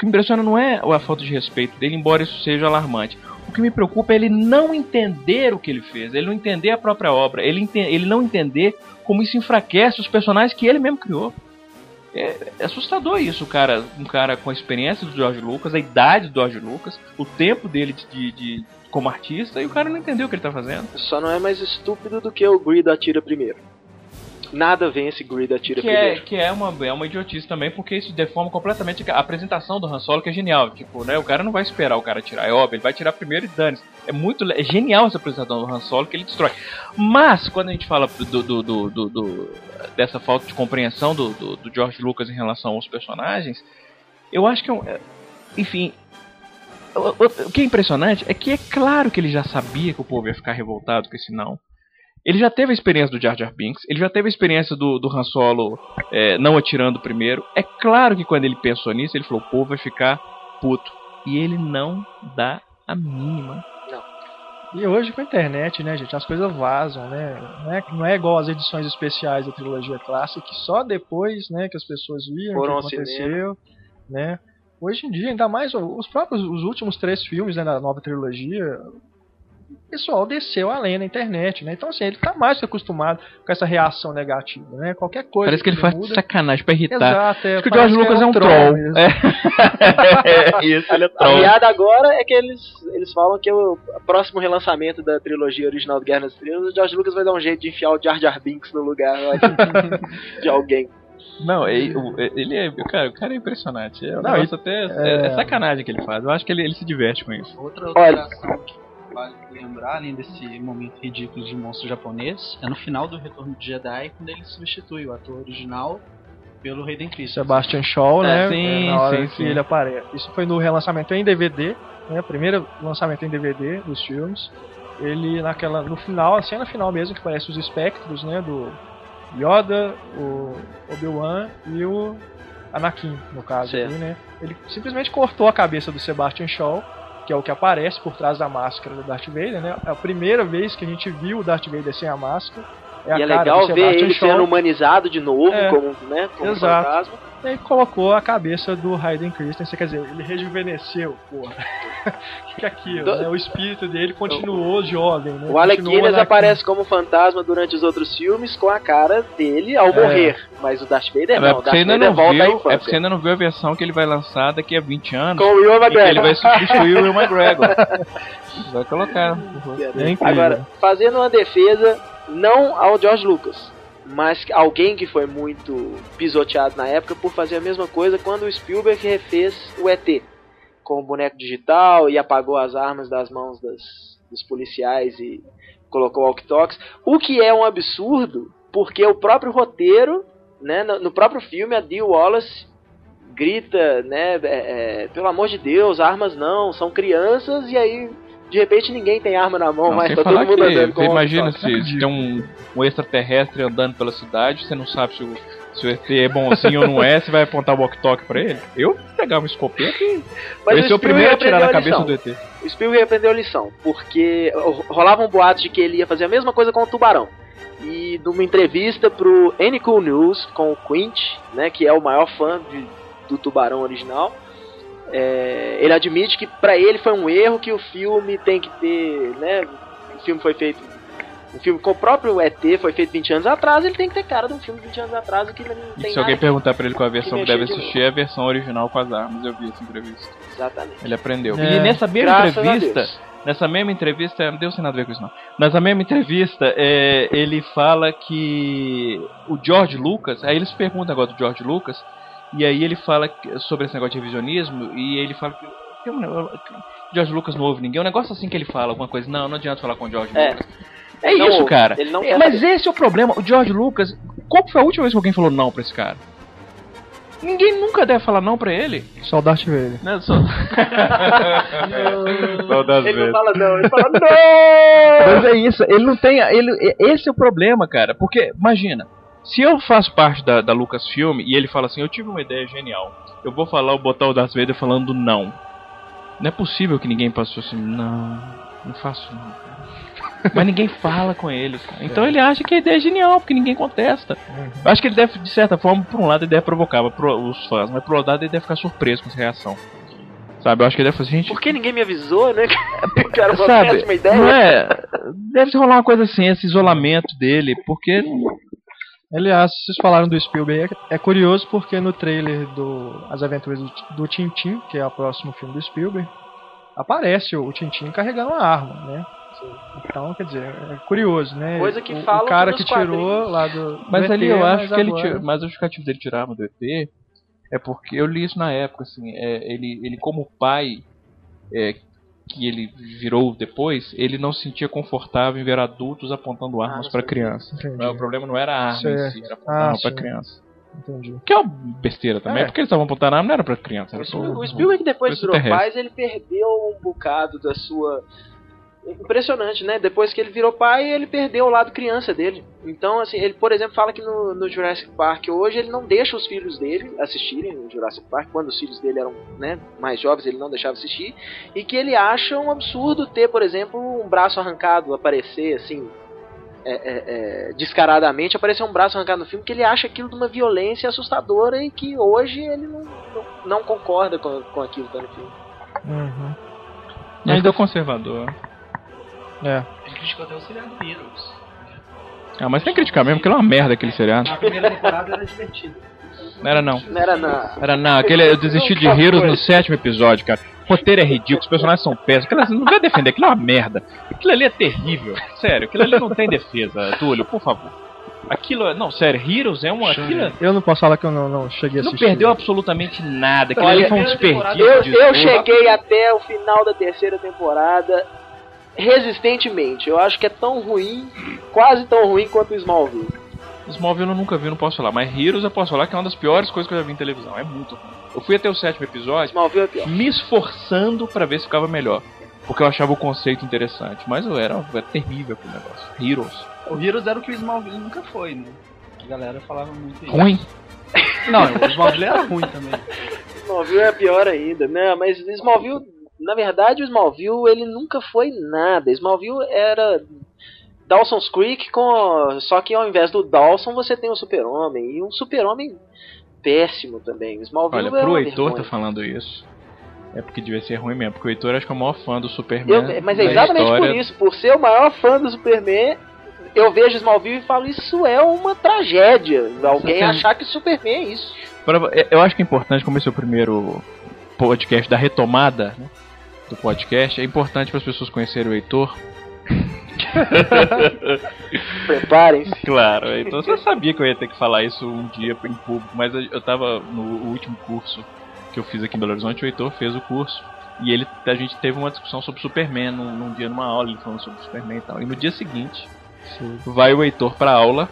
O que me impressiona não é a falta de respeito dele, embora isso seja alarmante. O que me preocupa é ele não entender o que ele fez, ele não entender a própria obra, ele, ele não entender como isso enfraquece os personagens que ele mesmo criou. É, é assustador isso, cara. Um cara com a experiência do George Lucas, a idade do George Lucas, o tempo dele de, de- de- como artista, e o cara não entendeu o que ele tá fazendo. Só não é mais estúpido do que o Greed atira primeiro. Nada vence Greed atira Que é, primeiro. que é, uma, é uma idiotice também, porque isso deforma completamente a apresentação do Han Solo, que é genial. Tipo, né, o cara não vai esperar o cara tirar, é óbvio, ele vai tirar primeiro e dane É muito é genial essa apresentação do Han Solo, que ele destrói. Mas, quando a gente fala do, do- do- do- do- dessa falta de compreensão do, do- do George Lucas em relação aos personagens, eu acho que é um. é- Enfim. O, o- o que é impressionante é que é claro que ele já sabia que o povo ia ficar revoltado com esse não. Ele já teve a experiência do Jar Jar Binks, ele já teve a experiência do, do Han Solo é, não atirando primeiro. É claro que quando ele pensou nisso, ele falou: o povo vai ficar puto. E ele não dá a mínima. E hoje com a internet, né, gente, as coisas vazam, né? Não é, não é igual as edições especiais da trilogia clássica, que só depois, né, que as pessoas viram Foram o que aconteceu, né? Hoje em dia, ainda mais os próprios, os últimos três filmes né, da nova trilogia, o pessoal desceu além na internet, né? Então, assim, ele tá mais que acostumado com essa reação negativa, né? Qualquer coisa Parece que ele faz de muda. sacanagem pra irritar. Exato, é, Acho que o parece George Lucas é um troll. mesmo. É. Isso, ele é A troll. piada agora é que eles, eles falam que o próximo relançamento da trilogia original do Guerra nas Estrelas, o George Lucas vai dar um jeito de enfiar o Jar Jar Binks no lugar de, de alguém. Não, ele, é. Cara, o cara é impressionante. É, Não, negócio até, é... é- é sacanagem que ele faz. Eu acho que ele, ele se diverte com isso. Outra Olha. alteração que vale lembrar, além desse momento ridículo de monstro japonês, é no final do Retorno de Jedi, quando ele substitui o ator original pelo Hayden Christensen. Sebastian Shaw, É, né? sim, na hora sim, que sim. ele aparece. Isso foi no relançamento em DVD, né? Primeiro lançamento em DVD dos filmes. Ele naquela no final, a cena final mesmo que aparece os espectros, né, do Yoda, o Obi-Wan e o Anakin, no caso, ali, né? Ele simplesmente cortou a cabeça do Sebastian Shaw, que é o que aparece por trás da máscara do Darth Vader, né? É a primeira vez que a gente viu o Darth Vader sem a máscara. É e é legal ver ele Shaw. sendo humanizado de novo, É. como, né, como Exato. fantasma. E aí colocou a cabeça do Hayden Christensen, quer dizer, ele rejuvenesceu, porra. O que, é aquilo, Do- né? O espírito dele continuou jovem, né? O Alec Guinness na- aparece como fantasma durante os outros filmes com a cara dele ao É. morrer. Mas o Darth Vader É, não, o porque Darth você ainda Vader não volta à viu, é infância. porque você ainda não viu a versão que ele vai lançar daqui a 20 anos. Com o e que ele McGregor. vai substituir o Will McGregor. Vai colocar. É. Agora, fazendo uma defesa, não ao George Lucas, mas alguém que foi muito pisoteado na época por fazer a mesma coisa quando o Spielberg refez o ET com o boneco digital e apagou as armas das mãos das, dos policiais e colocou walkie-talkies. O que é um absurdo, porque o próprio roteiro, né, no, no próprio filme, a Dee Wallace grita, né, é, é, pelo amor de Deus, armas não, são crianças, e aí de repente ninguém tem arma na mão, Não, mas tá todo mundo andando com imagina se, se tem um, um extraterrestre andando pela cidade, você não sabe se o, Se o ET é bonzinho ou não é, você vai apontar o walk-talk pra ele? Eu pegava um escopeta e Mas eu ia ser o Spielberg primeiro a tirar na cabeça do ET. O Spielberg aprendeu a lição, porque rolavam boatos de que ele ia fazer a mesma coisa com o Tubarão. E numa entrevista pro Any Cool News com o Quint, né, que é o maior fã de- do Tubarão original, é, ele admite que pra ele foi um erro que o filme tem que ter, né, o filme foi feito um filme com o próprio ET foi feito 20 anos atrás, ele tem que ter cara de um filme de 20 anos atrás e que ele não E tem se alguém perguntar pra ele qual a versão que deve de assistir, é a versão original com as armas. Eu vi essa entrevista. Exatamente. Ele aprendeu. É. E nessa mesma Graças entrevista, nessa mesma entrevista, não deu sem nada a ver com isso não. Nessa mesma entrevista, é, ele fala que o George Lucas, aí eles perguntam agora do George Lucas, e aí ele fala sobre esse negócio de revisionismo, e ele fala que tem um George Lucas não ouve ninguém, um negócio assim que ele fala, alguma coisa, não, não adianta falar com o George É. Lucas. É não isso, cara. ele não É, mas saber. esse é o problema. O George Lucas, qual foi a última vez que alguém falou não pra esse cara? Ninguém nunca deve falar não pra ele. Só o Darth Vader. Né? Só... Só das Ele não fala não, ele fala não! Mas é isso, ele não tem. Ele, esse é o problema, cara. Porque, imagina, se eu faço parte da, da Lucasfilm e ele fala assim, eu tive uma ideia genial. Eu vou falar, eu botar o Darth Vader falando não. Não é possível que ninguém passou assim, não, não faço não. cara." Mas ninguém fala com ele. cara. Então ele acha que a ideia é genial, porque ninguém contesta. Eu acho que ele deve, de certa forma, por um lado, ele deve provocar pro- os fãs, mas por outro lado, ele deve ficar surpreso com essa reação. Sabe? Eu acho que ele deve falar assim, gente, Por que ninguém me avisou, né? Que era uma sabe? péssima ideia. Não é? Deve rolar uma coisa assim, esse isolamento dele, porque Aliás, vocês falaram do Spielberg, é curioso porque no trailer do As Aventuras do, Tintin, que é o próximo filme do Spielberg, aparece o Tintin carregando uma arma, né? Então, quer dizer, é curioso, né? Coisa que o, falam o cara que tirou lá do. Mas do ali ET, eu acho que ele agora- tirou, mas o justificativo dele tirar a arma do ET é porque eu li isso na época, assim, é, ele, ele como pai é, que ele virou depois, ele não se sentia confortável em ver adultos apontando armas não para. Não, o problema não era a arma em Certo. si, era apontar Ah, arma para criança. Entendi. Que é uma besteira também, É. porque eles estavam apontando arma não era para criança, era O Spielberg, pro- o Spielberg depois virou extraterrestre. pai, ele perdeu um bocado da sua. Impressionante, né? Depois que ele virou pai, ele perdeu o lado criança dele. Então, assim, ele, por exemplo, fala que no, no Jurassic Park hoje ele não deixa os filhos dele assistirem o Jurassic Park. Quando os filhos dele eram né, mais jovens, ele não deixava assistir. E que ele acha um absurdo ter, por exemplo, um braço arrancado aparecer, assim, é, é, é, descaradamente aparecer um braço arrancado no filme, que ele acha aquilo de uma violência assustadora e que hoje ele não, não, não concorda com, com aquilo que tá no filme. Uhum. E ainda é conservador. É. Ele criticou até o seriado Heroes. Ah, mas tem que criticar mesmo, porque ele é uma merda aquele seriado. Na primeira temporada era divertido. Não era não. Não era na. Era não, aquele, eu desisti de Heroes no sétimo episódio, cara. O roteiro é ridículo, os personagens são péssimos. Aquilo, não vai defender, aquilo é uma merda. Aquilo ali é terrível. Sério, aquilo ali não tem defesa, Túlio, por favor. Aquilo, é- não, sério, Heroes é uma. Aquilo é- Eu não posso falar que eu não, não cheguei a não assistir. perdeu absolutamente nada. Aquilo Olha, ali foi um desperdício. Eu, eu cheguei até o final da terceira temporada resistentemente. Eu acho que é tão ruim, quase tão ruim quanto o Smallville. Smallville eu nunca vi, não posso falar. Mas Heroes eu posso falar que é uma das piores coisas que eu já vi em televisão. É muito ruim. Eu fui até o sétimo episódio Smallville é pior. me esforçando pra ver se ficava melhor. Porque eu achava o conceito interessante. Mas eu era, era terrível aquele negócio. Heroes. O Heroes era o que o Smallville nunca foi, né? A galera falava muito isso. Ruim. Não, o Smallville era ruim também. Smallville é pior ainda, né? Mas Smallville, na verdade, o Smallville ele nunca foi nada. Smallville era Dawson's Creek com só que ao invés do Dawson você tem um Super-Homem e um Super-Homem péssimo também. Smallville Olha, é pro Heitor tá falando isso. É porque devia ser ruim mesmo. Porque o Heitor acho que é o maior fã do Superman. Eu- mas é exatamente história. por isso, por ser o maior fã do Superman, eu vejo Smallville e falo, isso é uma tragédia. Alguém Sim. achar que Superman é isso. Eu acho que é importante, como esse é o primeiro podcast da retomada né, do podcast, é importante para as pessoas conhecerem o Heitor. Preparem-se. Claro, então você sabia que eu ia ter que falar isso um dia em público, mas eu, tava no último curso que eu fiz aqui em Belo Horizonte, o Heitor fez o curso. E ele, a gente teve uma discussão sobre Superman num, num dia numa aula, ele falando sobre Superman e tal. E no dia seguinte, vai o Heitor pra aula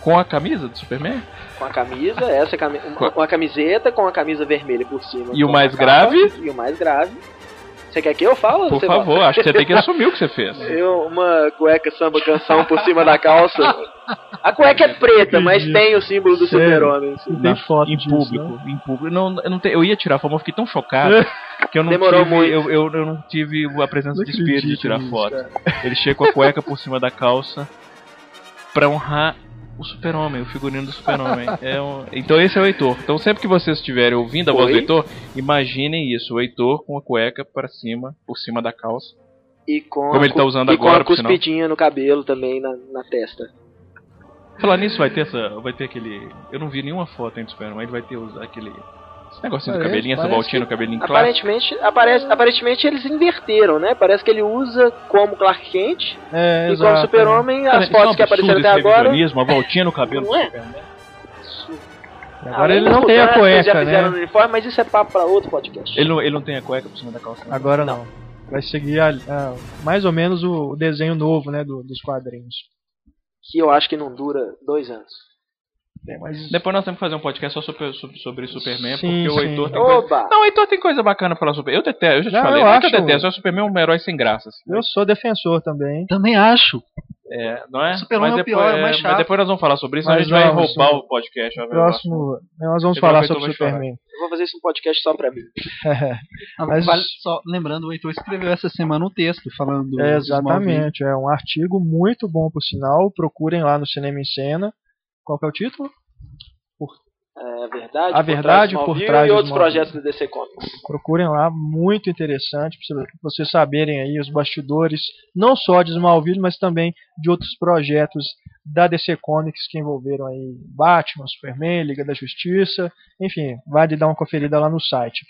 com a camisa do Superman. Com a camisa, essa cami uma, uma camiseta com a camisa vermelha por cima. E o mais a capa, grave? E o mais grave. Você quer que eu fale? ou Por você favor, fala? acho que você tem que assumir o que você fez. Eu, uma cueca samba canção por cima da calça. A cueca é preta, mas tem o símbolo do super-homem. tem foto em disso, público, não? em público. Não, eu, não te- eu ia tirar foto, mas eu fiquei tão chocado que eu não Demorou tive, muito. Eu, eu, eu não tive a presença Não de espírito de tirar nisso, foto. cara. Ele chega com a cueca por cima da calça pra honrar o super-homem, o figurino do super-homem. É um- Então esse é o Heitor. Então sempre que vocês estiverem ouvindo a voz do Oi? Heitor, imaginem isso, o Heitor com a cueca pra cima, por cima da calça. E com Como a ele tá usando e agora, com a cuspidinha no cabelo também, na, na testa. Falar nisso, vai ter essa. Vai ter aquele. Eu não vi nenhuma foto ainda do Superman, mas ele vai ter aquele. Negocinho do cabelinho, essa voltinha que- no cabelinho clássico. Aparentemente, aparece, aparentemente eles inverteram, né? Parece que ele usa como Clark Kent É, e como exato. Super-Homem, Cara, as isso é um fotos que apareceram até agora. a voltinha no cabelo Não do é? Agora Além ele não tem a cueca, né? no uniforme, mas isso é papo pra outro podcast. Ele não, ele não tem a cueca por cima da calça. não. Agora não. Vai seguir a- a- mais ou menos o, o desenho novo, né, do- dos quadrinhos. Que eu acho que não dura dois anos. É, mas Depois nós temos que fazer um podcast só sobre, sobre, sobre Superman, Sim, porque o sim. Heitor tem coisa. Não, o Heitor tem coisa bacana pra falar sobre. Eu detesto, eu já te Não, falei, eu não é que eu acho- detesto, o Superman é um herói sem graça. assim. eu sou defensor também. Também acho. É, não é? Superman mas é o depois, pior, é o mais mas chato. depois nós vamos falar sobre isso, Mas a gente vai vamos, roubar sim. o podcast. vai- Próximo, nós vamos Você falar sobre. Superman. Eu vou fazer esse um podcast só pra mim. Ah, Mas- vale- só lembrando, o Heitor escreveu essa semana um texto falando do É, exatamente, é um artigo muito bom por sinal. Procurem lá no Cinema em Cena. Qual que é o título? É, a verdade, A verdade por Smallville trás e outros projetos do DC Comics. Procurem lá, muito interessante para vocês saberem aí os bastidores, não só de Smallville, mas também de outros projetos da DC Comics que envolveram aí Batman, Superman, Liga da Justiça, enfim, vale dar uma conferida lá no site.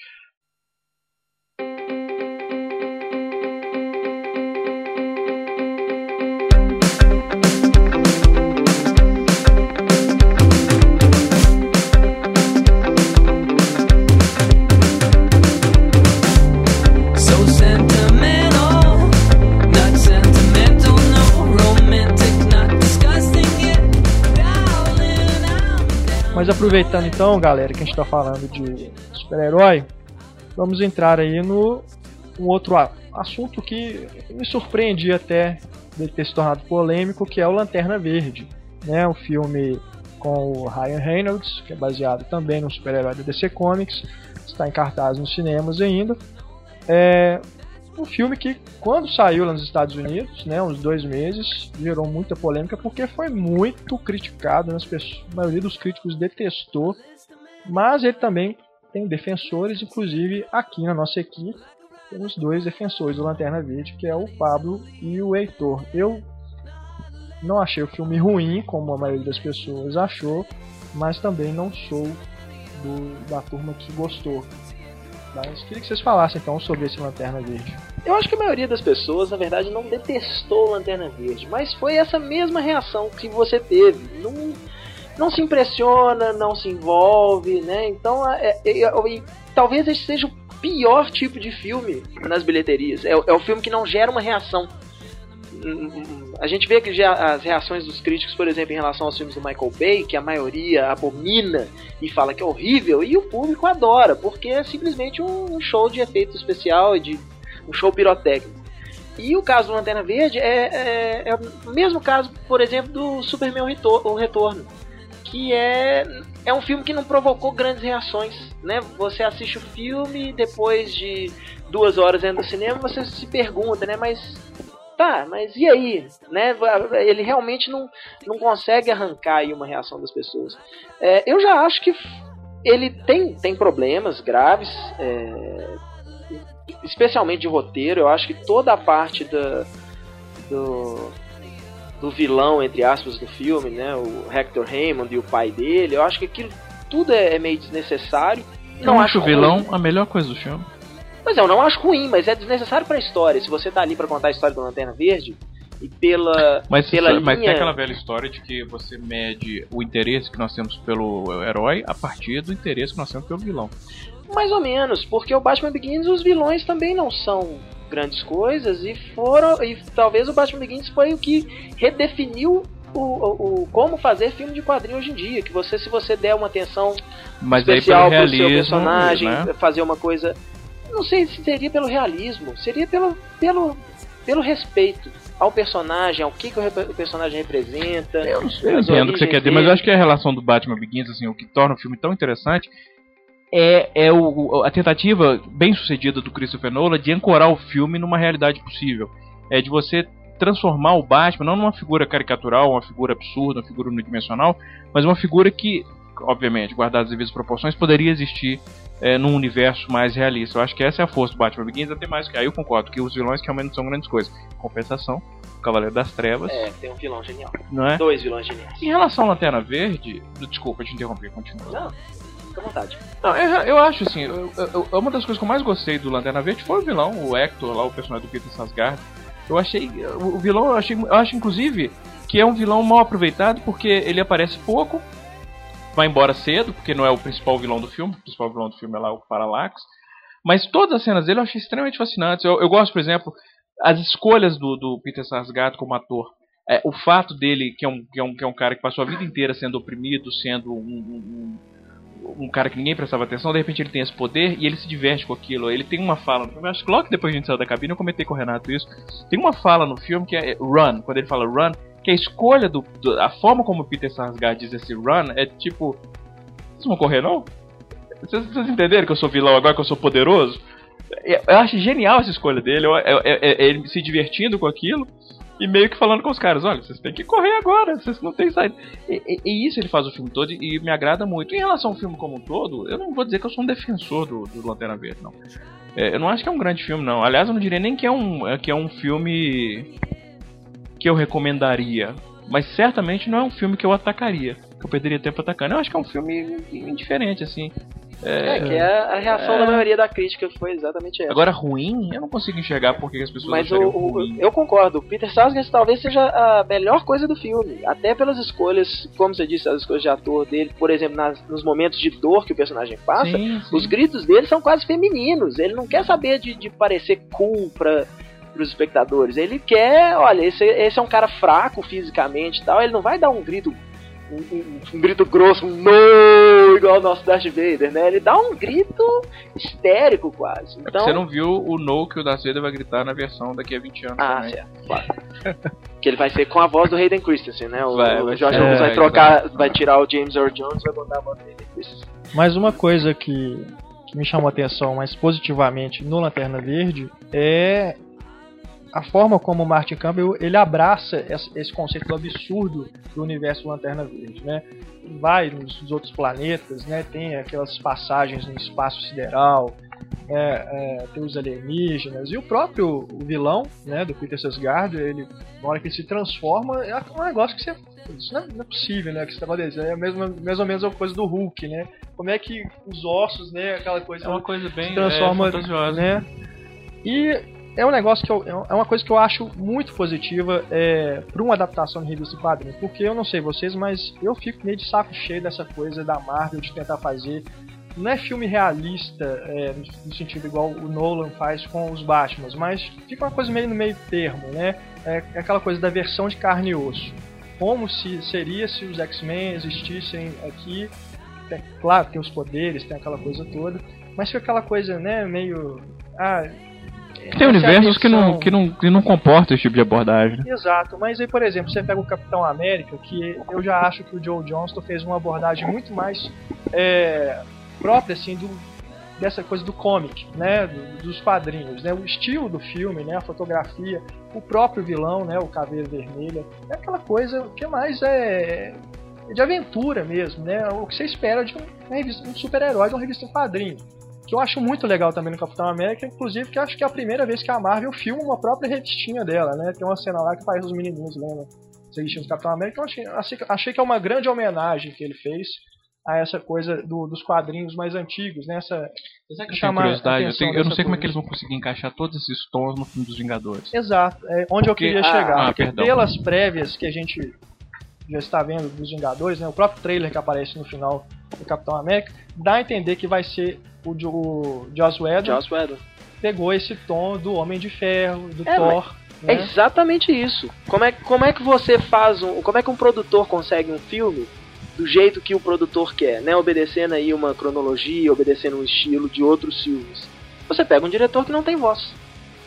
Mas aproveitando então, galera, que a gente está falando de super-herói, vamos entrar aí no um outro assunto que me surpreendi até dele ter se tornado polêmico, que é o Lanterna Verde, né? Um filme com o Ryan Reynolds, que é baseado também no super-herói da DC Comics, está em cartaz nos cinemas ainda. É um filme que, quando saiu lá nos Estados Unidos, né, uns dois meses, gerou muita polêmica porque foi muito criticado, né, as pessoas, a maioria dos críticos detestou, mas ele também tem defensores, inclusive aqui na nossa equipe temos dois defensores do Lanterna Verde, que é o Pablo e o Heitor. Eu não achei o filme ruim, como a maioria das pessoas achou, mas também não sou do- da turma que gostou. Mas queria que vocês falassem então sobre esse Lanterna Verde. Eu acho que a maioria das pessoas, na verdade, não detestou Lanterna Verde, mas foi essa mesma reação que você teve. Não, não se impressiona, não se envolve, né? Então, é, é- é- e talvez esse seja o pior tipo de filme nas bilheterias. É, é o filme que não gera uma reação. A gente vê que já as reações dos críticos, por exemplo, em relação aos filmes do Michael Bay, que a maioria abomina e fala que é horrível, e o público adora, porque é simplesmente um show de efeito especial de um show pirotécnico. E o caso do Lanterna Verde é, é, é o mesmo caso, por exemplo, do Superman Retor- o Retorno, que é, é um filme que não provocou grandes reações. Né? Você assiste o filme depois de duas horas dentro do cinema, você se pergunta, né? Mas tá, mas e aí? Né? Ele realmente não, não consegue arrancar aí uma reação das pessoas. É, eu já acho que ele tem, tem problemas graves. é, especialmente de roteiro, eu acho que toda a parte da, do, do vilão, entre aspas, do filme, né, o Hector Raymond e o pai dele, eu acho que aquilo tudo é, é meio desnecessário. Não acho o ruim. vilão a melhor coisa do filme. Mas eu não acho ruim, mas é desnecessário pra história. Se você tá ali pra contar a história do Lanterna Verde e pela Mas, pela mas tem linha- aquela velha história de que você mede o interesse que nós temos pelo herói a partir do interesse que nós temos pelo vilão. Mais ou menos, porque o Batman Begins os vilões também não são grandes coisas e foram e talvez o Batman Begins foi o que redefiniu o, o, o- como fazer filme de quadrinho hoje em dia, que você se você der uma atenção Mas aí especial pelo pro seu personagem, né? fazer uma coisa Não sei se seria pelo realismo, seria pelo, pelo, pelo respeito ao personagem, ao que, que o, rep- o personagem representa. Eu, não sei, eu entendo o que você quer dizer, mas eu acho que a relação do Batman Begins, assim, o que torna o filme tão interessante é, é o, o- a tentativa bem sucedida do Christopher Nolan de ancorar o filme numa realidade possível. É de você transformar o Batman não numa figura caricatural, uma figura absurda, uma figura unidimensional, mas uma figura que, obviamente, guardadas as devidas proporções, poderia existir é, num universo mais realista. Eu acho que essa é a força do Batman Begins, até mais que aí eu concordo que os vilões que realmente são grandes coisas. Compensação, o Cavaleiro das Trevas, É, tem um vilão genial. não é? Dois vilões geniais. Em relação à Lanterna Verde, desculpa te interromper, continua. Não, fica à vontade. Não, eu, eu acho assim, eu- eu- uma das coisas que eu mais gostei do Lanterna Verde foi o vilão, o Hector, lá, o personagem do Peter Sarsgaard. Eu achei, o, o vilão, eu, achei, eu acho inclusive que é um vilão mal aproveitado porque ele aparece pouco, vai embora cedo, porque não é o principal vilão do filme, o principal vilão do filme é lá o Parallax. Mas todas as cenas dele eu achei extremamente fascinantes. Eu, eu gosto, por exemplo, as escolhas do, do Peter Sarsgaard como ator. É, o fato dele, que é, um, que, é um, que é um cara que passou a vida inteira sendo oprimido, sendo um, um, um, cara que ninguém prestava atenção, de repente ele tem esse poder e ele se diverte com aquilo. Ele tem uma fala no filme, acho que logo depois a gente saiu da cabine, eu comentei com o Renato isso. Tem uma fala no filme que é run, quando ele fala run, que a escolha do. do- a forma como o Peter Sarsgaard diz esse run é tipo. Vocês vão correr não? Vocês, vocês entenderam que eu sou vilão agora que eu sou poderoso? Eu, acho genial essa escolha dele, eu- ele se divertindo com aquilo e meio que falando com os caras: olha, vocês têm que correr agora, vocês não têm saída. E, e- e isso ele faz o filme todo e, e me agrada muito. Em relação ao filme como um todo, eu não vou dizer que eu sou um defensor do, do Lanterna Verde, não. É, eu não acho que é um grande filme, não. Aliás, eu não diria nem que é um, é, que é um filme que eu recomendaria. Mas certamente não é um filme que eu atacaria. Que eu perderia tempo atacando. Eu acho que é um filme indiferente, assim. É, que é a reação é. da maioria da crítica foi exatamente essa. Agora, ruim, eu não consigo enxergar porque as pessoas Mas o, o- eu concordo, Peter Sarsgaard talvez seja a melhor coisa do filme, até pelas escolhas, como você disse, as escolhas de ator dele, por exemplo, nas- nos momentos de dor que o personagem passa, Sim, sim. os gritos dele são quase femininos, ele não quer saber de, de parecer cool pra, pros espectadores, ele quer, olha, esse, esse é um cara fraco fisicamente e tal, ele não vai dar um grito um, um- um grito grosso, um no, igual o nosso Darth Vader, né? Ele dá um grito histérico quase. É Então, você não viu o no que o Darth Vader vai gritar na versão daqui a 20 anos Ah, também. certo, claro. que ele vai ser com a voz do Hayden Christensen, né? O, Vai, o vai George ser, Lucas vai é, trocar, vai tirar o James Earl Jones e vai botar a voz do Hayden Christensen. Mas uma coisa que, que me chamou a atenção mais positivamente no Lanterna Verde é a forma como o Martin Campbell ele abraça esse, conceito do absurdo do universo Lanterna Verde, né? Vai nos, outros planetas, né? Tem aquelas passagens no espaço sideral, né? É, tem os alienígenas e o próprio vilão, né? Do Peter Sarsgaard, ele na hora que ele se transforma é um negócio que você isso não é, não é possível, né? Que você tá falando, é mesmo, mais ou menos a coisa do Hulk, né? Como é que os ossos, né? Aquela coisa É uma coisa bem se transforma, é, né? E é um negócio que eu, é uma coisa que eu acho muito positiva é, para uma adaptação de revista em quadrinhos, porque eu não sei vocês, mas eu fico meio de saco cheio dessa coisa da Marvel de tentar fazer não é filme realista é, no, sentido igual o Nolan faz com os Batmans, mas fica uma coisa meio no meio termo, né? É, é aquela coisa da versão de carne e osso. Como se seria se os X-Men existissem aqui tem- claro, tem os poderes, tem aquela coisa toda, mas fica aquela coisa, né, meio. Ah, Tem essa é a universos que não, que, não, que não comportam esse tipo de abordagem. né? Exato, mas aí, por exemplo, você pega o Capitão América, que eu já acho que o Joe Johnston fez uma abordagem muito mais é, própria, assim, do, dessa coisa do comic, né, do- dos quadrinhos, né, o estilo do filme, né, a fotografia, o próprio vilão, né, o Caveira Vermelha, é aquela coisa que mais é de aventura mesmo, né, o que você espera de um, um super-herói de uma revista quadrinho. Que eu acho muito legal também no Capitão América, inclusive que eu acho que é a primeira vez que a Marvel filma uma própria revistinha dela, né? Tem uma cena lá que parece os menininhos lendo as revistinhas do Capitão América. Eu achei, achei, achei que é uma grande homenagem que ele fez a essa coisa do- dos quadrinhos mais antigos, né? Essa, eu tenho curiosidade? Eu, tenho- eu não sei como é que coisa. eles vão conseguir encaixar todos esses tons no filme dos Vingadores. Exato, é onde eu Porque- queria ah, chegar. ah, porque perdão. pelas prévias que a gente já está vendo dos Vingadores, né, o próprio trailer que aparece no final do Capitão América, dá a entender que vai ser o, o Joss Whedon Joss Whedon. pegou esse tom do Homem de Ferro, do É, Thor. É né? exatamente isso. Como é, como é que você faz um. Como é que um produtor consegue um filme do jeito que o produtor quer, né? Obedecendo aí uma cronologia, obedecendo um estilo de outros filmes. você pega um diretor que não tem voz.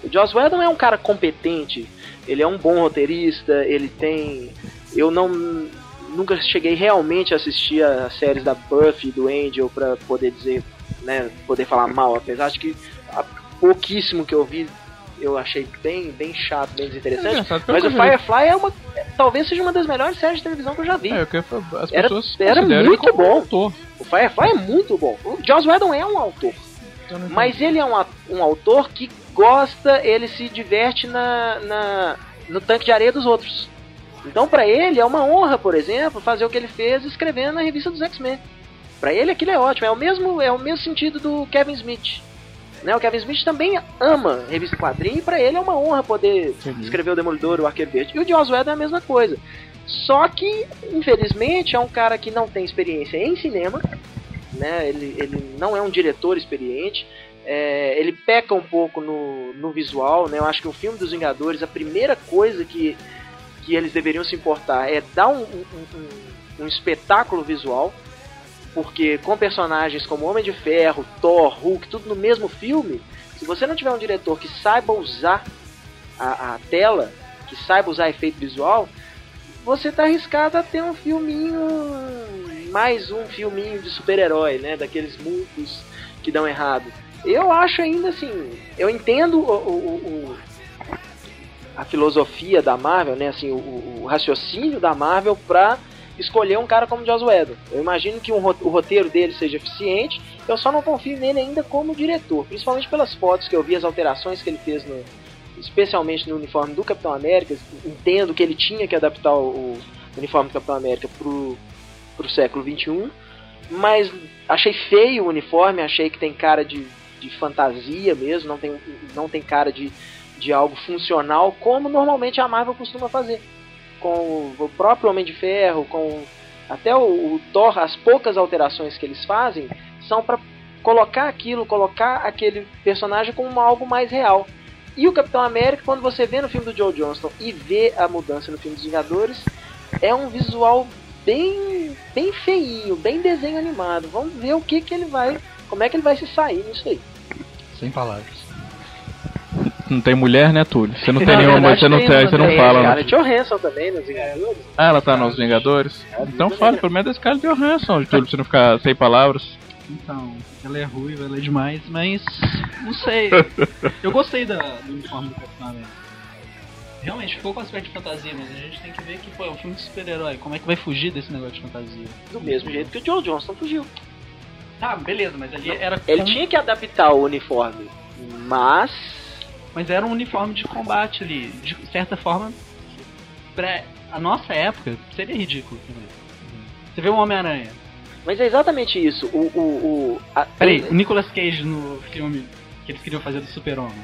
O Joss Whedon é um cara competente, ele é um bom roteirista, ele tem. Eu não. Nunca cheguei realmente a assistir as séries da Buffy e do Angel pra poder dizer, né, poder falar mal, apesar de que pouquíssimo que eu vi eu achei bem, bem chato, bem É desinteressante. engraçado, Mas o vi. Firefly é uma. talvez seja uma das melhores séries de televisão que eu já vi. É, as Era- pessoas era consideram muito bom. autor. O Firefly é muito bom. O Joss Whedon é um autor. Mas ele é um, um autor que gosta, ele se diverte na, na- no tanque de areia dos outros. Então, pra ele, é uma honra, por exemplo, fazer o que ele fez escrevendo na revista dos X-Men. Pra ele, aquilo é ótimo. É o mesmo, é o mesmo sentido do Kevin Smith. Né? O Kevin Smith também ama revista quadrinho e pra ele é uma honra poder Entendi. escrever o Demolidor, o Arqueiro Verde. E o Joss Whedon é a mesma coisa. Só que, infelizmente, é um cara que não tem experiência em cinema, né? Ele, ele não é um diretor experiente. É, ele peca um pouco no, no visual, né? Eu acho que o filme dos Vingadores, a primeira coisa que, que eles deveriam se importar é dar um, um, um- um espetáculo visual, porque com personagens como Homem de Ferro, Thor, Hulk, tudo no mesmo filme, se você não tiver um diretor que saiba usar a, a tela, que saiba usar efeito visual, você tá arriscado a ter um filminho, mais um filminho de super-herói, né? Daqueles muitos que dão errado. Eu acho ainda assim, eu entendo o, o- o- a filosofia da Marvel, né? Assim, o, o- raciocínio da Marvel pra escolher um cara como Joss Whedon. Eu imagino que um o roteiro dele seja eficiente, eu só não confio nele ainda como diretor, principalmente pelas fotos que eu vi, as alterações que ele fez no, especialmente no uniforme do Capitão América, entendo que ele tinha que adaptar o, o uniforme do Capitão América pro, pro século XXI, mas achei feio o uniforme, achei que tem cara de, de fantasia mesmo, não tem, não tem cara de, de algo funcional, como normalmente a Marvel costuma fazer. Com o, próprio Homem de Ferro, com até o, o Thor, as poucas alterações que eles fazem são para colocar aquilo, colocar aquele personagem como algo mais real. E o Capitão América, quando você vê no filme do Joe Johnston e vê a mudança no filme dos Vingadores, é um visual bem bem feinho, bem desenho animado. Vamos ver o que que ele vai, como é que ele vai se sair nisso aí. Sem palavras. Não tem mulher, né, Túlio? Você não tem Na nenhuma, você não tem, tem, você não tem fala, Cara, né? Johansson também nos Vingadores. Ah, ela tá nos Vingadores? Então fala, pelo menos desse cara de Johansson, Túlio, pra você não ficar sem palavras. Então, ela é ruiva, ela é demais, mas não sei. Eu gostei da, do uniforme do Capitão América. Realmente ficou com aspecto de fantasia, mas a gente tem que ver que pô, é um filme de super-herói. Como é que vai fugir desse negócio de fantasia? Do mesmo jeito que o Joe Johnston fugiu. Tá, beleza, mas ali era. Ele tinha que adaptar o uniforme, mas Mas era um uniforme de combate ali. De certa forma, pra a nossa época, seria ridículo também. Você vê um Homem-Aranha. mas é exatamente isso. O, o, o a- Peraí, o Nicolas Cage no filme que eles queriam fazer do Super-Homem.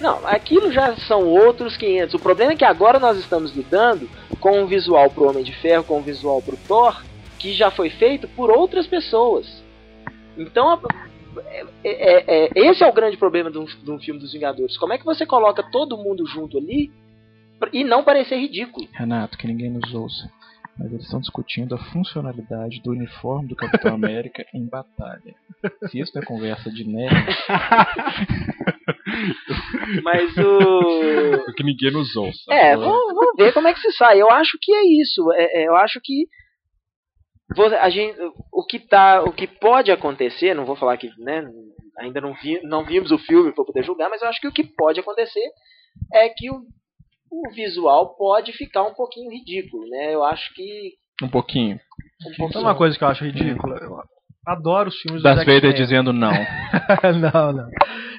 Não, aquilo já são outros 500. O problema é que agora nós estamos lidando com um visual pro Homem de Ferro, com um visual pro Thor, que já foi feito por outras pessoas. Então, a- é- é- é- esse é o grande problema de um, de um filme dos Vingadores. Como é que você coloca todo mundo junto ali e não parecer ridículo? Renato, que ninguém nos ouça. Mas eles estão discutindo a funcionalidade do uniforme do Capitão América em batalha. Se isso é conversa de nerd, Mas o. que ninguém nos ouça. É, vamos, vamos ver como é que se sai. Eu acho que é isso. É, é, eu acho que a gente, o que tá, o que pode acontecer, não vou falar que, né, ainda não vi, não vimos o filme para poder julgar, mas eu acho que o que pode acontecer é que o, o visual pode ficar um pouquinho ridículo, né? Eu acho que Um pouquinho. um pouquinho. uma coisa que eu acho ridícula. Eu adoro os filmes Darth Vader X-Men. dizendo não. não, não.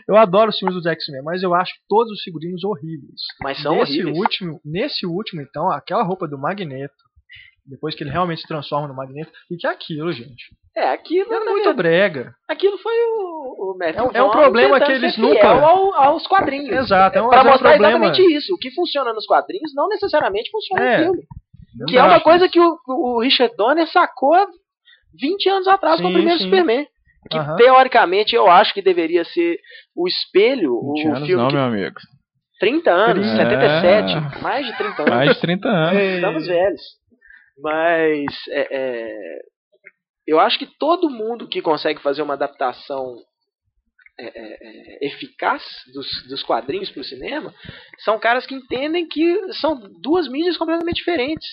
Eu adoro os filmes dos X-Men, mas eu acho todos os figurinos horríveis. Mas são nesse horríveis. último, nesse último, então, aquela roupa do Magneto, depois que ele realmente se transforma no Magneto, e que é aquilo, gente. É, aquilo É muito verdade, brega. aquilo foi o, o Matthew É um- é um Vaughn problema que eles nunca- ao- aos quadrinhos. Exato, é um, Pra mas é um mostrar problema. exatamente isso. O que funciona nos quadrinhos não necessariamente funciona É. no filme. Que é uma acho coisa que o, o Richard Donner sacou 20 anos atrás com o Sim, primeiro sim. Superman. Que Aham. teoricamente eu acho que deveria ser o espelho, 20 o anos filme não, que meu amigo. 30 anos, É. 77, mais de 30 anos. Mais de 30 anos. Estamos velhos. Mas é, é, eu acho que todo mundo que consegue fazer uma adaptação é, é, é, eficaz dos, dos quadrinhos para o cinema são caras que entendem que são duas mídias completamente diferentes.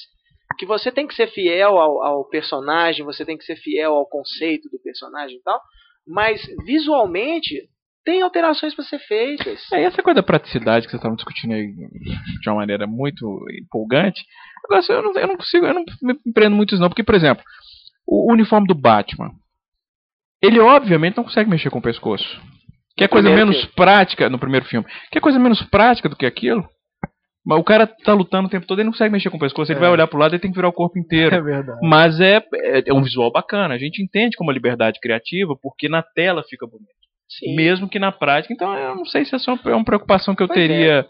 Que você tem que ser fiel ao, ao personagem, você tem que ser fiel ao conceito do personagem e tal, mas visualmente tem alterações para ser feitas. É, essa coisa da praticidade que vocês estavam discutindo aí de uma maneira muito empolgante. Agora, eu não, eu não consigo, eu não me empreendo muito isso não, porque, por exemplo, o uniforme do Batman, ele obviamente não consegue mexer com o pescoço. Que é coisa primeiro menos filme. prática no primeiro filme. Que é coisa menos prática do que aquilo. Mas o cara tá lutando o tempo todo e não consegue mexer com o pescoço. Ele É. vai olhar pro lado e tem que virar o corpo inteiro. É verdade. Mas é, é, é um visual bacana. A gente entende como uma liberdade criativa, porque na tela fica bonito. Sim. Mesmo que na prática. Então eu não sei se essa é uma, é preocupação que eu Pois é. teria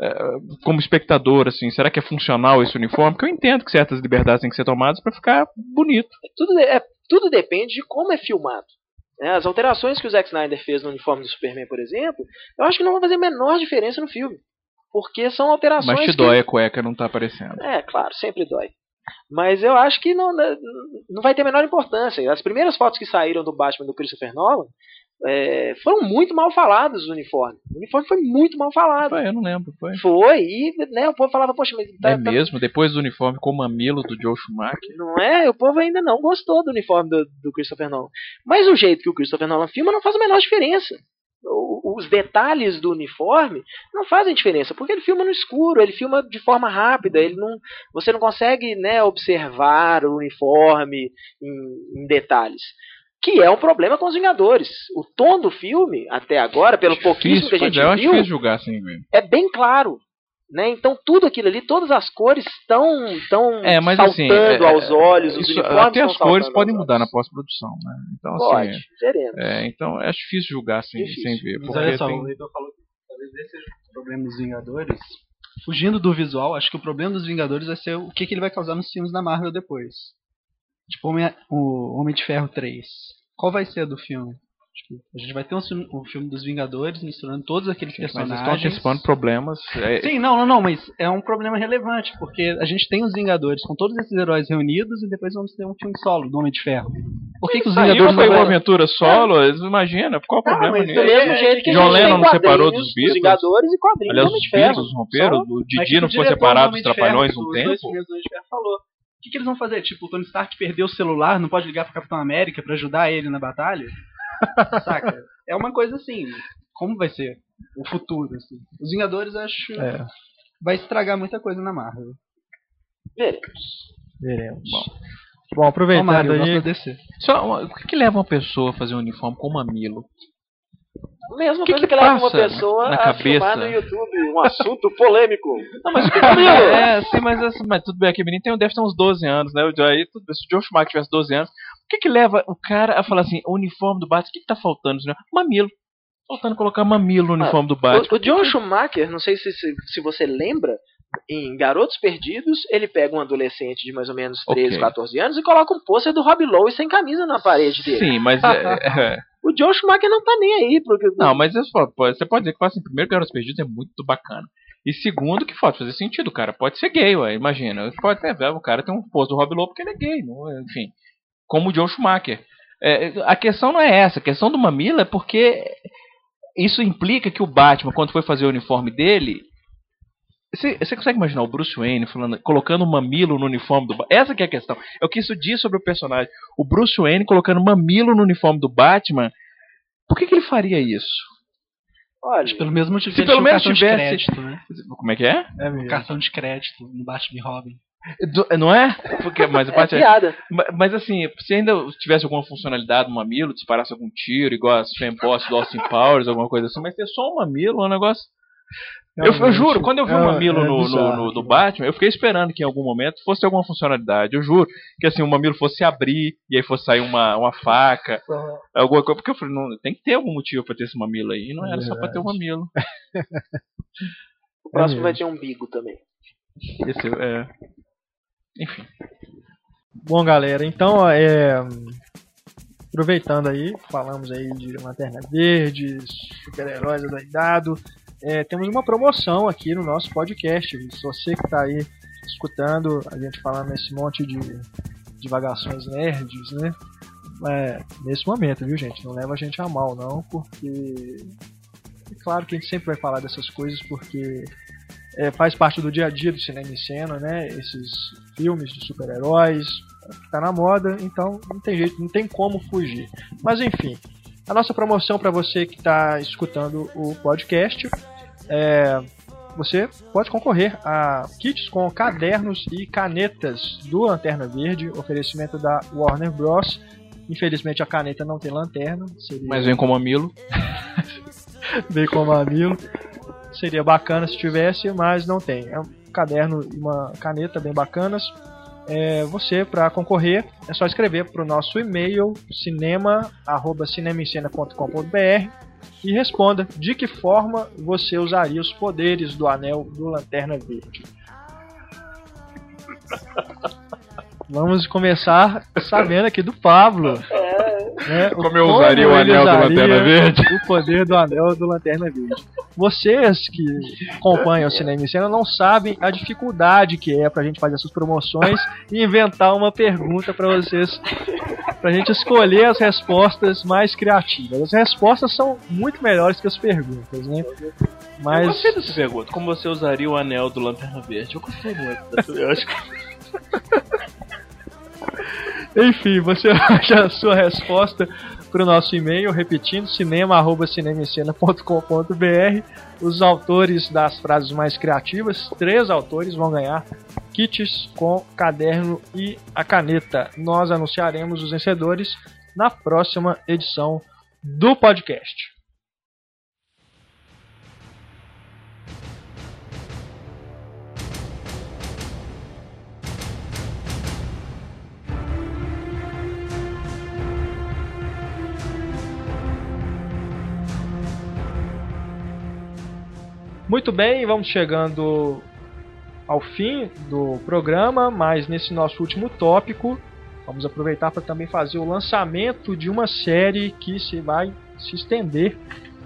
eh, como espectador, assim. Será que é funcional esse uniforme? Porque eu entendo que certas liberdades têm que ser tomadas para ficar bonito. Tudo, de- é, tudo depende de como é filmado. né? As alterações que o Zack Snyder fez no uniforme do Superman, por exemplo, eu acho que não vão fazer a menor diferença no filme. Porque são alterações Mas te que- dói a cueca não tá aparecendo. É, claro, sempre dói. Mas eu acho que não, não vai ter a menor importância. As primeiras fotos que saíram do Batman do Christopher Nolan é, foram muito mal faladas do uniforme. O uniforme foi muito mal falado. Foi, eu não lembro, foi. Foi, e né, o povo falava, poxa, mas tá, é tá- mesmo? Depois do uniforme com o mamilo do Joe Schumacher. não é? O povo ainda não gostou do uniforme do, do Christopher Nolan. Mas o jeito que o Christopher Nolan filma não faz a menor diferença. O- Os detalhes do uniforme não fazem diferença, porque ele filma no escuro, ele filma de forma rápida, ele não, você não consegue né, observar o uniforme em, em detalhes. Que é um problema com os Vingadores. O tom do filme, até agora, pelo pouquíssimo que a gente é, viu, difícil julgar sem ver. é bem claro. Né? Então tudo aquilo ali, todas as cores estão estão É, mas saltando assim, é, aos olhos, os Isso, uniformes até as cores podem mudar na pós-produção, né? Então, Pode, assim. É, então acho difícil julgar sem, Difícil. sem ver. Mas olha só, tem- o Leitor falou que talvez esse seja o problema dos Vingadores. Fugindo do visual, acho que o problema dos Vingadores vai ser o que, que ele vai causar nos filmes da Marvel depois. Tipo, Homem- o Homem de Ferro 3. Qual vai ser a do filme? Tipo, a gente vai ter um, filme- um filme dos Vingadores misturando todos aqueles mas eles personagens. estão antecipando problemas. é, Sim, não, não, não, mas é um problema relevante, porque a gente tem os Vingadores com todos esses heróis reunidos e depois vamos ter um filme solo do Homem de Ferro. Por que, que os Saiu Vingadores foi não uma aventura solo, eles imagina, qual o Ah, problema mas nisso? do mesmo jeito que a John Lennon não separou dos Beatles? Vingadores e quadrinhos Aliás, do Homem os de Ferro. Beatles romperam, Só- o Mas Didi não diretor separado do dos Homem Trapalhões um dos dois tempo? primeiros Homens de Ferro falou. O que, que eles vão fazer? Tipo, o Tony Stark perdeu o celular, não pode ligar pro Capitão América pra ajudar ele na batalha? Saca? É uma coisa assim. Como vai ser o futuro? Assim? Os Vingadores, acho, É, vai estragar muita coisa na Marvel. Veremos. veremos. Bom, aproveitando Ó, Mario, aí. Só, o que, que leva uma pessoa a fazer um uniforme com mamilo? Mesma Que coisa que que, leva uma pessoa na a cabeça? filmar no YouTube um assunto polêmico. Não, mas o que é, sim, mas, assim, mas tudo bem, aquele menino tem, deve ter uns 12 anos, né? Aí, tudo bem, se o Joe Schumacher tivesse 12 anos, o que que leva o cara a falar assim, o uniforme do Batman, o que que tá faltando? né? Mamilo. Faltando colocar mamilo no uniforme do Batman. O, o John Schumacher, não sei se, se, se você lembra, em Garotos Perdidos, ele pega um adolescente de mais ou menos 13, Ok. 14 anos e coloca um pôster do Rob Lowe sem camisa na parede dele. Sim, mas é, é, O John Schumacher não tá nem aí pro que. Não, mas você pode dizer que assim, primeiro Garotos Perdidos é muito bacana. E segundo que pode fazer sentido, cara pode ser gay, ué, imagina. Pode ter, o cara tem um posto do Rob Lowe porque ele é gay, não é? enfim. Como o John Schumacher. É, a questão não é essa, a questão do mamilo é porque isso implica que o Batman, quando foi fazer o uniforme dele. Você, você consegue imaginar o Bruce Wayne falando, colocando um mamilo no uniforme do Batman? Essa que é a questão. É o que isso diz sobre o personagem. O Bruce Wayne colocando mamilo no uniforme do Batman. Por que, que ele faria isso? Olha, Pelo mesmo motivo Se pelo um menos tivesse- de crédito, né? Como é que é? É mesmo. Cartão de crédito no Batman Robin. Do- Não é? Porque, mas é Batman. piada. Ma- Mas assim, se ainda tivesse alguma funcionalidade no mamilo, disparasse algum tiro, igual as Femboss do Austin Powers, alguma coisa assim, mas ter só um mamilo é um negócio. Eu, eu Realmente, juro, quando eu vi é- o mamilo é no, no, no- do Batman, eu fiquei esperando que em algum momento fosse ter alguma funcionalidade. Eu juro que assim, o mamilo fosse se abrir e aí fosse sair uma, uma faca, alguma coisa. Porque eu falei, não, tem que ter algum motivo pra ter esse mamilo aí. E não era só pra ter o mamilo. O próximo mesmo. vai ter um bigo também. Esse, é... Enfim. Bom, galera, então, ó, é, aproveitando aí, falamos aí de Lanterna Verde, super-heróis adoidado, é, temos uma promoção aqui no nosso podcast. Se você que está aí escutando a gente falando esse monte de divagações nerds, né? é, nesse momento, viu, gente? Não leva a gente a mal, não, porque. É claro que a gente sempre vai falar dessas coisas porque é, faz parte do dia a dia do cinema em cena, né? Esses filmes de super-heróis, tá na moda, então não tem jeito, não tem como fugir. Mas enfim, a nossa promoção para você que está escutando o podcast é você pode concorrer a kits com cadernos e canetas do Lanterna Verde, oferecimento da Warner Bros. Infelizmente a caneta não tem lanterna. Seria... Mas vem com mamilo. vem com mamilo. Seria bacana se tivesse, mas não tem. É um caderno e uma caneta bem bacanas. É, você, para concorrer, é só escrever para o nosso e-mail cinema.cinemascena.com.br e responda de que forma você usaria os poderes do anel do Lanterna Verde. Vamos começar sabendo aqui do Pablo. Né, Como eu usaria o anel do Lanterna Verde? O poder do anel do Lanterna Verde. Vocês que acompanham o Cinema em Cena não sabem a dificuldade que é pra gente fazer essas promoções e inventar uma pergunta para vocês, pra gente escolher as respostas mais criativas. As respostas são muito melhores que as perguntas, né? Mas... Eu gostei dessa pergunta. Como você usaria o anel do Lanterna Verde? Eu gostei muito dessa eu acho que... Enfim, você acha a sua resposta para o nosso e-mail, repetindo, cinema.cinemicena.com.br. Os autores das frases mais criativas, três autores, vão ganhar kits com caderno e a caneta. Nós anunciaremos os vencedores na próxima edição do podcast. Muito bem, vamos chegando ao fim do programa, mas nesse nosso último tópico, vamos aproveitar para também fazer o lançamento de uma série que se vai se estender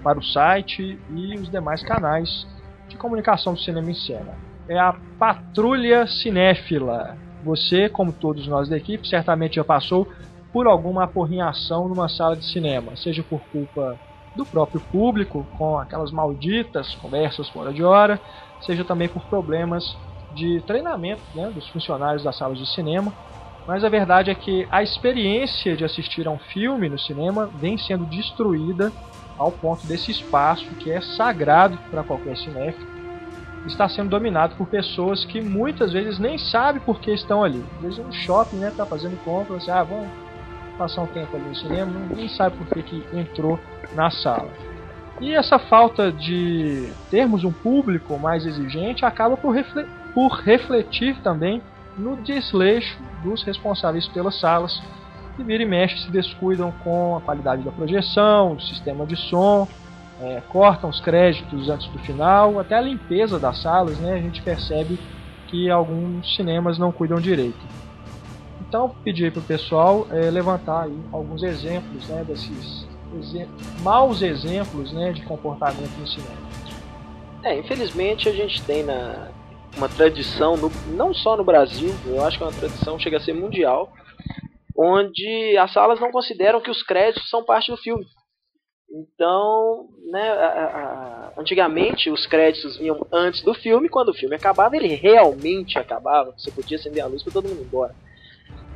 para o site e os demais canais de comunicação do cinema em cena. É a Patrulha Cinéfila. Você, como todos nós da equipe, certamente já passou por alguma aporrinhação numa sala de cinema, seja por culpa do próprio público, com aquelas malditas conversas fora de hora, seja também por problemas de treinamento né, dos funcionários das salas de cinema. Mas a verdade é que a experiência de assistir a um filme no cinema vem sendo destruída ao ponto desse espaço que é sagrado para qualquer cinéfilo está sendo dominado por pessoas que muitas vezes nem sabem por que estão ali. Às vezes um shopping né, está fazendo compras, assim, ah, vamos passar um tempo ali no cinema, ninguém sabe por que, que entrou na sala. E essa falta de termos um público mais exigente acaba por, refle por refletir também no desleixo dos responsáveis pelas salas, que vira e mexe se descuidam com a qualidade da projeção, o sistema de som, é, cortam os créditos antes do final, até a limpeza das salas, né, a gente percebe que alguns cinemas não cuidam direito. Então, pedi para o pessoal é, levantar aí alguns exemplos né, desses maus exemplos né, de comportamento no cinema. É, infelizmente a gente tem na, uma tradição, no, não só no Brasil, eu acho que é uma tradição, chega a ser mundial, onde as salas não consideram que os créditos são parte do filme. Então, né, a, a, antigamente os créditos vinham antes do filme, quando o filme acabava, ele realmente acabava, você podia acender a luz para todo mundo ir embora.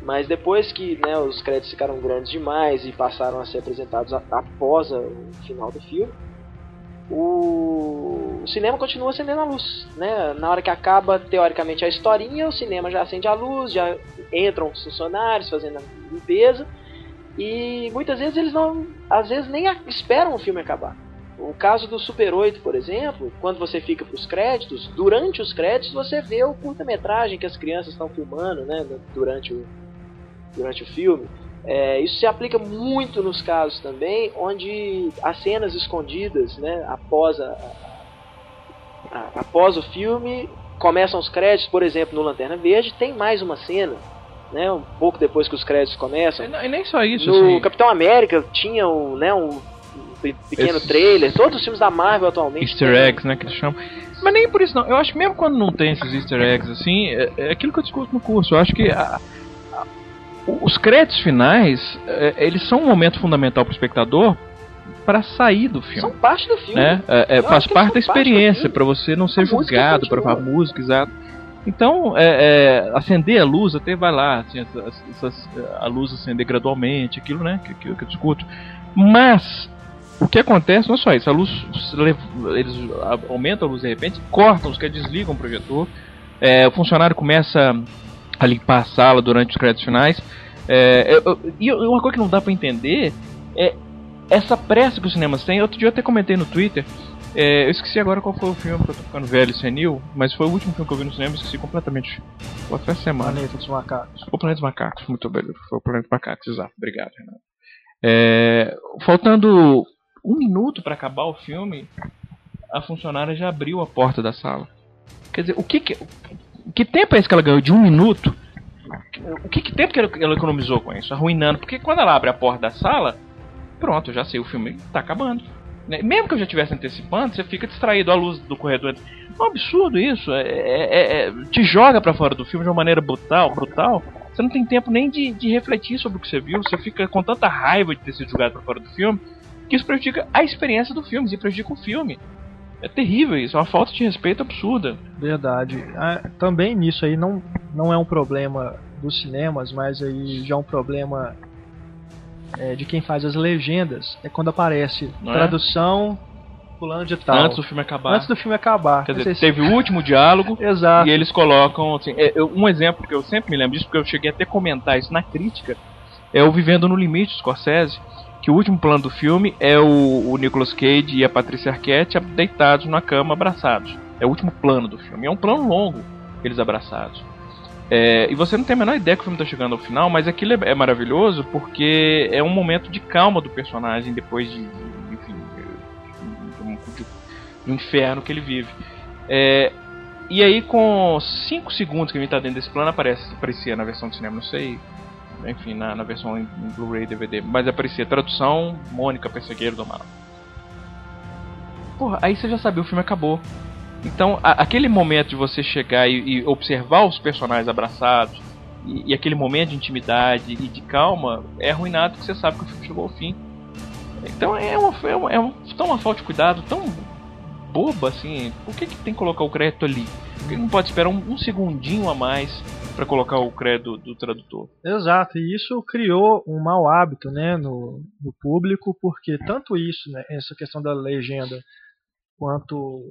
Mas depois que né, os créditos ficaram grandes demais e passaram a ser apresentados após o final do filme, o, o cinema continua acendendo a luz. Né? Na hora que acaba, teoricamente, a historinha, o cinema já acende a luz, já entram os funcionários fazendo a limpeza. E muitas vezes eles não, às vezes nem esperam o filme acabar. O caso do Super 8, por exemplo, quando você fica para os créditos, durante os créditos você vê o curta-metragem que as crianças estão filmando, né, durante o, durante o filme. É, isso se aplica muito nos casos também, onde as cenas escondidas, né, após, a, a, após o filme, começam os créditos, por exemplo, no Lanterna Verde, tem mais uma cena, né, um pouco depois que os créditos começam. E nem só isso. No assim, Capitão América tinha um, né, um pequeno Esse- trailer, todos os filmes da Marvel atualmente. Easter têm. eggs, né, que eles chamam. Mas nem por isso não. Eu acho que mesmo quando não tem esses easter eggs assim, é, é aquilo que eu discuto no curso. Eu acho que a- a- os créditos finais, é, eles são um momento fundamental pro espectador para sair do filme. São parte do filme. né? É, é, faz parte da experiência, para você não ser A julgado, para a música, exato. Então, é, é, acender a luz até vai lá, assim, essas- essas- a luz acender gradualmente, aquilo, né, que, que, que eu discuto. Mas, o que acontece não é só isso, a luz, eles a- aumentam a luz de repente, cortam, os que desligam o projetor, é, o funcionário começa a limpar a sala durante os créditos finais, é, eu- eu- e uma coisa que não dá para entender é essa pressa que os cinemas têm. Outro dia eu até comentei no Twitter. é, eu esqueci agora qual foi o filme, que eu tô ficando velho e senil, mas foi o último filme que eu vi no cinema, esqueci completamente. Foi até semana. Planeta dos Macacos. O Planeta dos Macacos, muito bem. Foi o Planeta dos Macacos, exato. Obrigado, Renato. É, faltando um minuto para acabar o filme, a funcionária já abriu a porta da sala. Quer dizer, o que que, que tempo é esse que ela ganhou de um minuto? O que, que tempo que ela, ela economizou com isso? Arruinando. Porque quando ela abre a porta da sala, pronto, eu já sei, o filme tá acabando. Né? Mesmo que eu já estivesse antecipando, você fica distraído, a luz do corredor. É um absurdo isso. É, é- é- te joga pra fora do filme de uma maneira brutal, brutal. Você não tem tempo nem de, de refletir sobre o que você viu. Você fica com tanta raiva de ter sido jogado pra fora do filme que isso prejudica a experiência do filme, e prejudica o filme. É terrível isso, é uma falta de respeito absurda. Verdade. Ah, também nisso aí não, não é um problema dos cinemas, mas aí já é um problema é, de quem faz as legendas. É quando aparece Não é? tradução fulano de tal. Antes do filme acabar. Antes do filme acabar. Quer dizer, se- teve o último diálogo Exato. e eles colocam. Assim, é, eu- um exemplo que eu sempre me lembro disso, porque eu cheguei até a comentar isso na crítica, é o Vivendo no Limite, Scorsese, que o último plano do filme é o, o Nicolas Cage e a Patrícia Arquette deitados na cama abraçados. É o último plano do filme. É um plano longo, eles abraçados. É, e você não tem a menor ideia que o filme está chegando ao final, mas aquilo é, é maravilhoso porque é um momento de calma do personagem depois de, enfim, de, de- do inferno que ele vive. É, e aí, com 5 segundos que a gente tá dentro desse plano, aparece, aparecia na versão de cinema, não sei, enfim, na, na versão em, em Blu-ray DVD, mas aparecia tradução Mônica Persegueiro do Mal. Porra, aí você já sabia, o filme acabou. Então, a- aquele momento de você chegar e, e observar os personagens abraçados, e, e aquele momento de intimidade e de calma, é arruinado porque você sabe que o filme chegou ao fim. Então é uma, é uma, é uma, tão uma falta de cuidado, tão boba assim. Por que, que tem que colocar o crédito ali? Por que não pode esperar um, um segundinho a mais para colocar o crédito do, tradutor? Exato, e isso criou um mau hábito né, no, no público, porque tanto isso, né, essa questão da legenda, quanto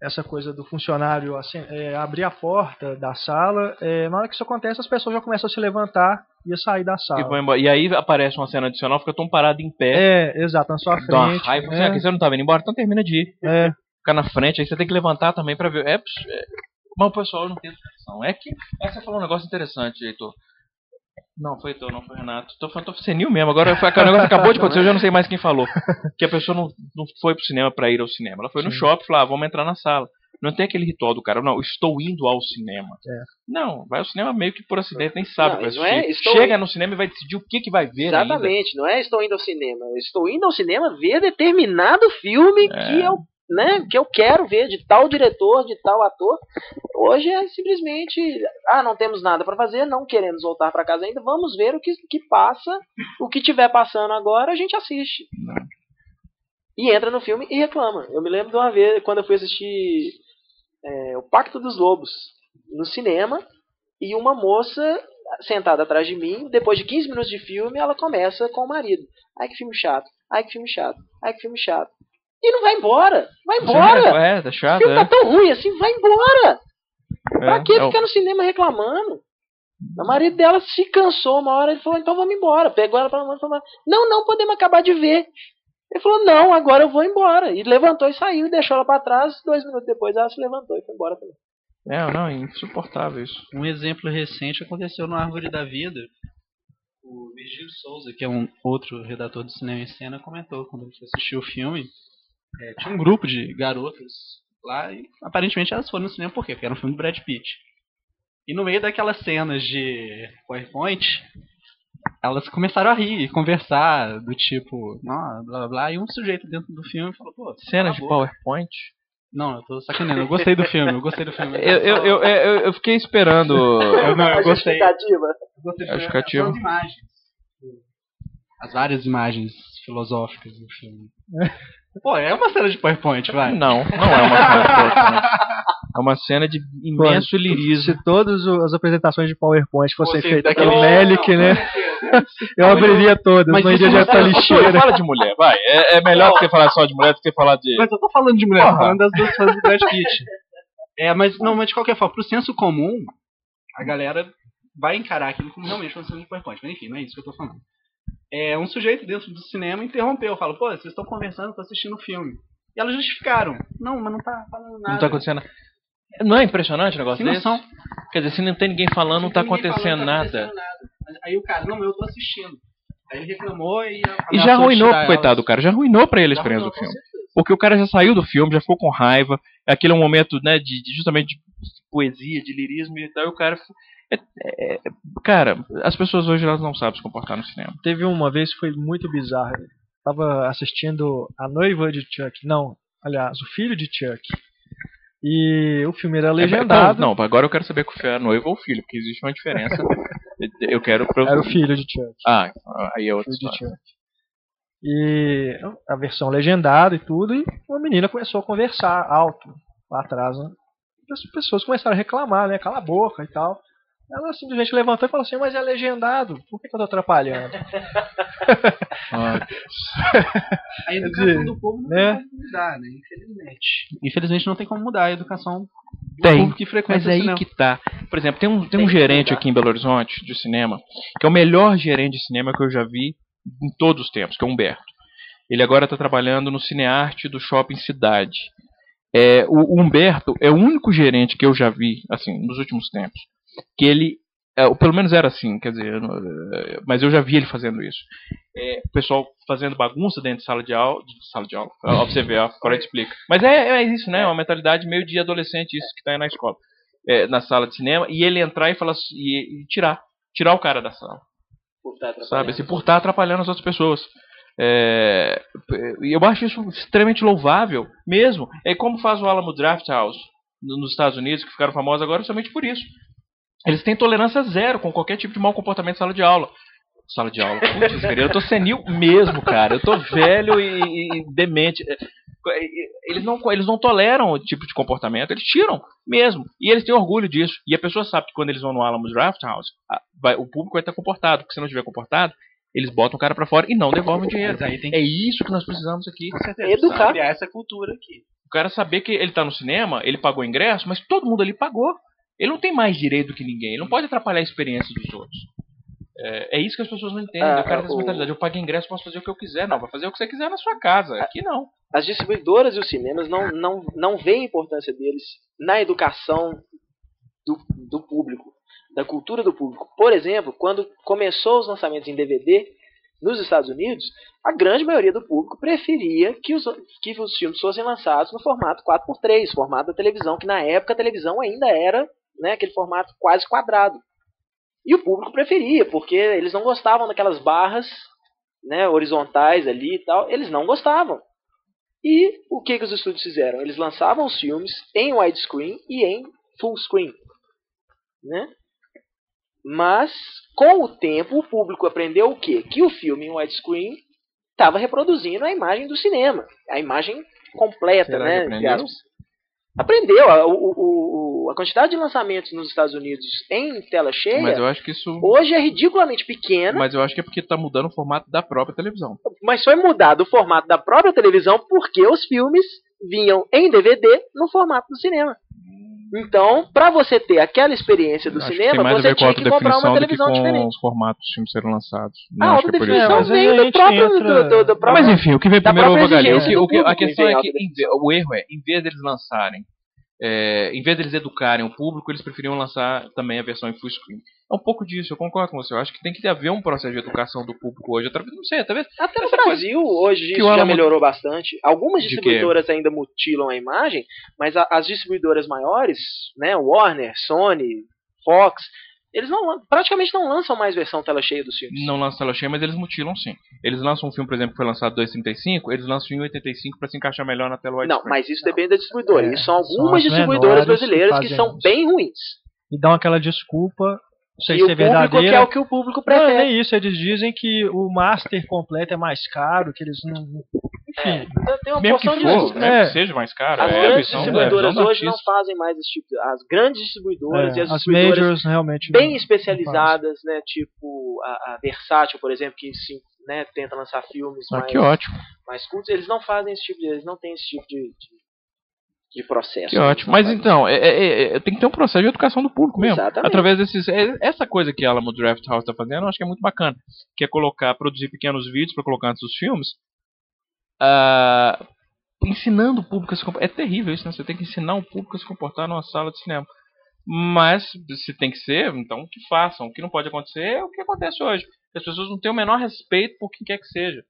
essa coisa do funcionário assim, é, abrir a porta da sala, é, na hora que isso acontece, as pessoas já começam a se levantar e a sair da E, sala. embora. e aí aparece uma cena adicional, fica tão parado em pé, É, exato, na sua dá uma frente. raiva. é, Você, você não tá vendo embora? Então termina de ir. é, Ficar na frente, aí você tem que levantar também pra ver. É, é, mas o pessoal não tem educação. É que. É que você falou um negócio interessante, Heitor. Não, foi Heitor, não foi Renato. Tô falando, tô senil mesmo. Agora foi, o negócio acabou de acontecer, eu já não sei mais quem falou. Que a pessoa não, não foi pro cinema pra ir ao cinema. Ela foi no Sim. shopping e falou, ah, vamos entrar na sala. Não tem aquele ritual do cara, não, estou indo ao cinema. É. Não, vai ao cinema meio que por acidente, nem sabe Não, o que vai não é, Chega indo- no cinema e vai decidir o que, que vai ver ainda. Exatamente, não é estou indo ao cinema. Eu estou indo ao cinema ver determinado filme É. que eu, né, que eu quero ver de tal diretor, de tal ator. Hoje é simplesmente, ah, não temos nada para fazer, não queremos voltar para casa ainda, vamos ver o que, que passa, o que tiver passando agora, a gente assiste. E entra no filme e reclama. Eu me lembro de uma vez quando eu fui assistir é, O Pacto dos Lobos no cinema e uma moça sentada atrás de mim, depois de 15 minutos de filme, ela começa com o marido. Ai que filme chato, ai que filme chato, ai que filme chato. E não vai embora, vai embora. É, tá O chato, filme tá é. tão ruim assim, vai embora. Pra É, que é o- ficar no cinema reclamando? O marido dela se cansou uma hora, ele falou, então vamos embora. Pegou ela pela mão e falou, não, não podemos acabar de ver. Ele falou, não, agora eu vou embora. E levantou e saiu e deixou ela pra trás. Dois minutos depois ela se levantou e foi embora também. É, não, é insuportável isso. Um exemplo recente aconteceu no Árvore da Vida. O Virgílio Souza, que é um outro redator do Cinema em Cena, comentou quando ele foi assistir o filme. É, tinha um grupo de garotas lá e aparentemente elas foram no cinema por quê? Porque era um filme do Brad Pitt. E no meio daquelas cenas de PowerPoint, elas começaram a rir e conversar do tipo, "Ah, blá blá blá, e um sujeito dentro do filme falou, pô, Cenas de a boca." PowerPoint. Não, eu tô sacaneando. Eu gostei do filme, eu gostei do filme. Eu, eu, eu, eu, eu fiquei esperando. Eu não, eu A gostei. justificativa. Eu gostei do É filme. As imagens. As várias imagens filosóficas do filme. Pô, é uma cena de PowerPoint, vai. Não, não é uma cena de PowerPoint. É uma cena de imenso lirismo. Se todas as apresentações de PowerPoint fossem Você feitas pelo Melick, né? Eu abriria todas, Mas não iria não direto pra lixeira. Fala de mulher, vai. É, é melhor do que falar só de mulher do que falar de. Mas eu tô falando de mulher, tô Porra. falando das duas fãs do Brad Pitt. É, mas não, mas de qualquer forma, pro senso comum, a galera vai encarar aquilo como realmente uma cena de PowerPoint. Mas enfim, não é isso que eu tô falando. É, um sujeito dentro do cinema interrompeu, fala, pô, vocês estão conversando, tô assistindo o filme. E elas justificaram. Não, mas não tá falando nada. Não tá acontecendo. Não é impressionante o negócio desse? Quer dizer, se não tem ninguém falando, não tá Ninguém falando, acontecendo não tá nada. acontecendo nada. Aí o cara, não, eu tô assistindo. Aí ele reclamou e. E já arruinou, coitado do cara, já arruinou pra ele a experiência do filme. Porque o cara já saiu do filme, já ficou com raiva. Aquele é um momento, né, de, de- justamente de poesia, de lirismo e tal. E o cara. É- é- é- cara, as pessoas hoje elas não sabem se comportar no cinema. Teve uma vez que foi muito bizarro. Tava assistindo A Noiva de Chuck. Não, aliás, o filho de Chuck. E o filme era legendado. Não, não, agora eu quero saber que é a noiva ou o filho, porque existe uma diferença. eu quero. Era o filho de Chuck. Ah, aí é outra filho de história. Chuck. E a versão legendada e tudo, e uma menina começou a conversar alto lá atrás, né? As pessoas começaram a reclamar, né? Cala a boca e tal. Ela simplesmente levantou e falou assim, mas é legendado, por que, que eu tô atrapalhando? Ah, A educação do povo não né? tem como mudar, né? Infelizmente. Infelizmente não tem como mudar a educação do Tem, povo que frequenta Mas o aí que tá. Por exemplo, tem um, tem um Tem que gerente mudar. aqui em Belo Horizonte de cinema, que é o melhor gerente de cinema que eu já vi em todos os tempos, que é o Humberto. Ele agora está trabalhando no Cinearte do Shopping Cidade. É, o, o Humberto é o único gerente que eu já vi, assim, nos últimos tempos, que ele, é, ou pelo menos era assim, quer dizer, é, mas eu já vi ele fazendo isso. É, o pessoal fazendo bagunça dentro de sala de aula, de sala de aula, pra você ver, agora eu te explico. Mas é, é isso, né? É uma mentalidade meio de adolescente isso que tá aí na escola, é, na sala de cinema, e ele entrar e falar assim, e, e tirar, tirar o cara da sala Por atrapalhando. sabe? Assim, por estar atrapalhando as outras pessoas. É, eu acho isso extremamente louvável, mesmo. É como faz o Alamo Draft House no- nos Estados Unidos, que ficaram famosos agora somente por isso. Eles têm tolerância zero com qualquer tipo de mau comportamento em sala de aula. Sala de aula. Putz, eu tô senil mesmo, cara. Eu tô velho e, e- e demente. É, Eles não, eles não toleram o tipo de comportamento, eles tiram mesmo. E eles têm orgulho disso. E a pessoa sabe que quando eles vão no Alamo Draft House, a- vai- o público vai estar comportado. Porque se não estiver comportado, eles botam o cara pra fora e não devolvem o dinheiro. Aí tem É isso que nós precisamos aqui. Educar. que criar essa cultura aqui. O cara saber que ele tá no cinema, ele pagou ingresso, mas todo mundo ali pagou. Ele não tem mais direito que ninguém. Ele não pode atrapalhar a experiência dos outros. É, é isso que as pessoas não entendem. Ah, o cara tem essa mentalidade. Eu paguei ingresso, posso fazer o que eu quiser. Não, vai fazer o que você quiser na sua casa. Aqui não. As distribuidoras e os cinemas não, não, não veem a importância deles na educação do, do público, da cultura do público. Por exemplo, quando começou os lançamentos em DVD nos Estados Unidos, a grande maioria do público preferia que os, que os filmes fossem lançados no formato 4x3, formato da televisão, que na época a televisão ainda era né, aquele formato quase quadrado. E o público preferia, porque eles não gostavam daquelas barras né, horizontais ali e tal, eles não gostavam. E o que, que os estúdios fizeram? Eles lançavam os filmes em widescreen e em full screen. Né? Mas, com o tempo, o público aprendeu o quê? Que o filme em widescreen estava reproduzindo a imagem do cinema. A imagem completa, Será que né? aprendeu? Aprendeu. A, o, o- a quantidade de lançamentos nos Estados Unidos em tela cheia Mas eu acho que isso. hoje é ridiculamente pequena, Mas eu acho que é porque tá mudando o formato da própria televisão. mas foi mudado o formato da própria televisão porque os filmes vinham em DVD no formato do cinema. Então, pra você ter aquela experiência do Acho cinema, a você tinha a que comprar uma televisão com diferente. os formatos dos filmes serem lançados. Não A acho que é por isso. autodefinição mas aí veio a do próprio, entra- do, do, do próprio- Mas enfim, o que vem da primeiro ovo galinha. O, que, exigência o, que, do a questão em é vez que o erro é, em vez deles lançarem, é, em vez deles educarem o público, eles preferiam lançar também a versão em full screen. É um pouco disso, eu concordo com você. Eu acho que tem que haver um processo de educação do público hoje. Através, não sei, talvez. Até no Brasil, hoje que isso já melhorou bastante. Algumas distribuidoras ainda mutilam a imagem, mas a- as distribuidoras maiores, né, Warner, Sony, Fox, Eles não praticamente não lançam mais versão tela cheia dos filmes. Não lançam tela cheia, mas eles mutilam sim. Eles lançam um filme, por exemplo, que foi lançado em 2,35, eles lançam em 1,85 pra se encaixar melhor na tela Não, widescreen. mas isso depende da distribuidora. É, e são são algumas as distribuidoras que brasileiras que, fazem são isso. bem ruins. E dão aquela desculpa, não sei e se o é público verdadeira. quer o que o público Não, prefere. nem isso, eles dizem que o master completo é mais caro, que eles não. É, Enfim. então tem uma Mesmo que porção for, disso. mesmo É. que seja mais caro, As é grandes é distribuidoras do hoje não fazem mais esse tipo. As grandes distribuidoras e É, as as distribuidoras majors realmente. bem não- especializadas, né? Tipo a, a Versátil, por exemplo, que se, né, tenta lançar filmes Ah, mais, que ótimo, mais curtos. Eles não fazem esse tipo de, eles não têm esse tipo de, de, de processo. que Eles ótimo. Mas então, é, é- é- tem que ter um processo de educação do público mesmo. Exatamente. Através desses. é- essa coisa que a Alamo Draft House está fazendo, eu acho que é muito bacana. Que é colocar, produzir pequenos vídeos para colocar antes dos filmes. ah, ensinando o público a se comportar. É terrível isso, né? Você tem que ensinar o público a se comportar numa sala de cinema. Mas, se tem que ser, então que façam. O que não pode acontecer é o que acontece hoje. As pessoas não têm o menor respeito por quem quer que seja.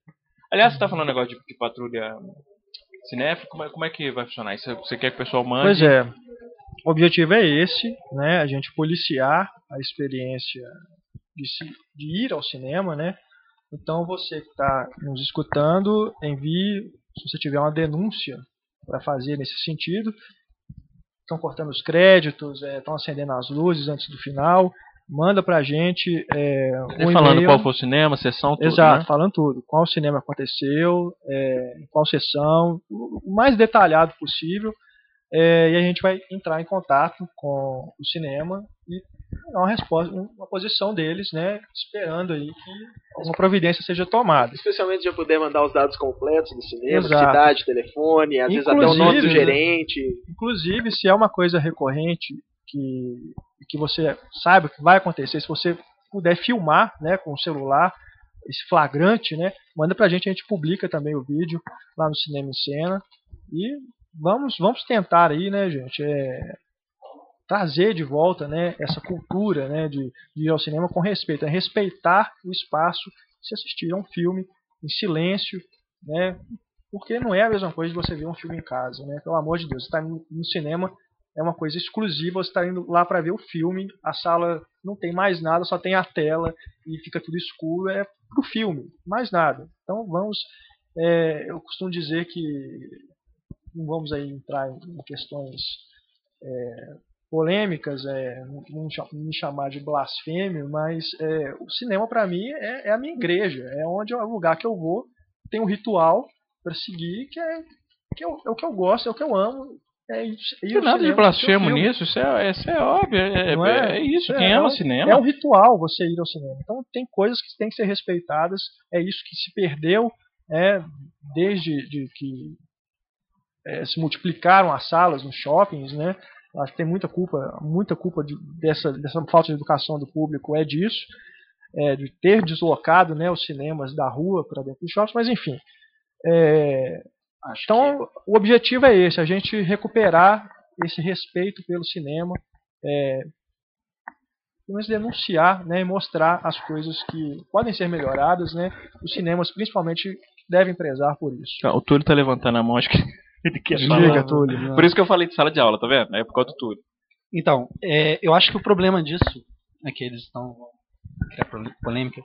Aliás, você está falando um negócio de, de patrulha cinéfila, como é, como é que vai funcionar isso? Você quer que o pessoal mande? Pois é. O objetivo é esse, né? A gente policiar a experiência de, se- de ir ao cinema, né? Então você que está nos escutando, envie, se você tiver uma denúncia para fazer nesse sentido. Estão cortando os créditos, estão acendendo as luzes antes do final. Manda pra gente é, um falando qual foi o cinema, sessão, tudo, Exato, né? falando tudo. Qual cinema aconteceu, é, qual sessão, o mais detalhado possível. é, e a gente vai entrar em contato com o cinema e dar uma resposta, uma posição deles, né? Esperando aí que uma providência seja tomada. Especialmente se já puder mandar os dados completos do cinema, Exato. cidade, telefone, às vezes até o nome do Inclusive, gerente. Inclusive, se é uma coisa recorrente que, que você saiba que vai acontecer, se você puder filmar né, com o celular, esse flagrante, né, manda pra gente, a gente publica também o vídeo lá no Cinema em Cena. E vamos, vamos tentar aí, né, gente, é, trazer de volta né, essa cultura né, de, de ir ao cinema com respeito, é respeitar o espaço se assistir a um filme em silêncio, né, porque não é a mesma coisa de você ver um filme em casa, né? Pelo amor de Deus, está no cinema é uma coisa exclusiva, você está indo lá para ver o filme, a sala não tem mais nada, só tem a tela e fica tudo escuro, é pro filme, mais nada. Então vamos, é, eu costumo dizer que não vamos aí entrar em questões é, polêmicas, é, não me chamar de blasfêmio, mas é, o cinema para mim é, é a minha igreja, é onde é o lugar que eu vou, tem um ritual para seguir que é, que é, o, é o que eu gosto, é o que eu amo. É tem nada de blasfemo nisso, isso é, isso é óbvio, é, é- é? é isso, É, quem é ama um- cinema. É um ritual você ir ao cinema. Então tem coisas que têm que ser respeitadas. É isso que se perdeu é, desde de que é, se multiplicaram as salas nos shoppings, né? Acho que tem muita culpa, muita culpa de- dessa, dessa falta de educação do público é disso, é, de ter deslocado né, os cinemas da rua para dentro dos shoppings, mas enfim. É, Acho então, o objetivo é esse, a gente recuperar esse respeito pelo cinema, é, pelo menos denunciar né, e mostrar as coisas que podem ser melhoradas. Né, os cinemas, principalmente, devem prezar por isso. Ah, O Túlio tá levantando a mão, acho que ele quer Diga, falar. Túlio. Por isso que eu falei de sala de aula, tá vendo? É por causa do Túlio. Então, é, eu acho que o problema disso é que eles estão criar prole- polêmica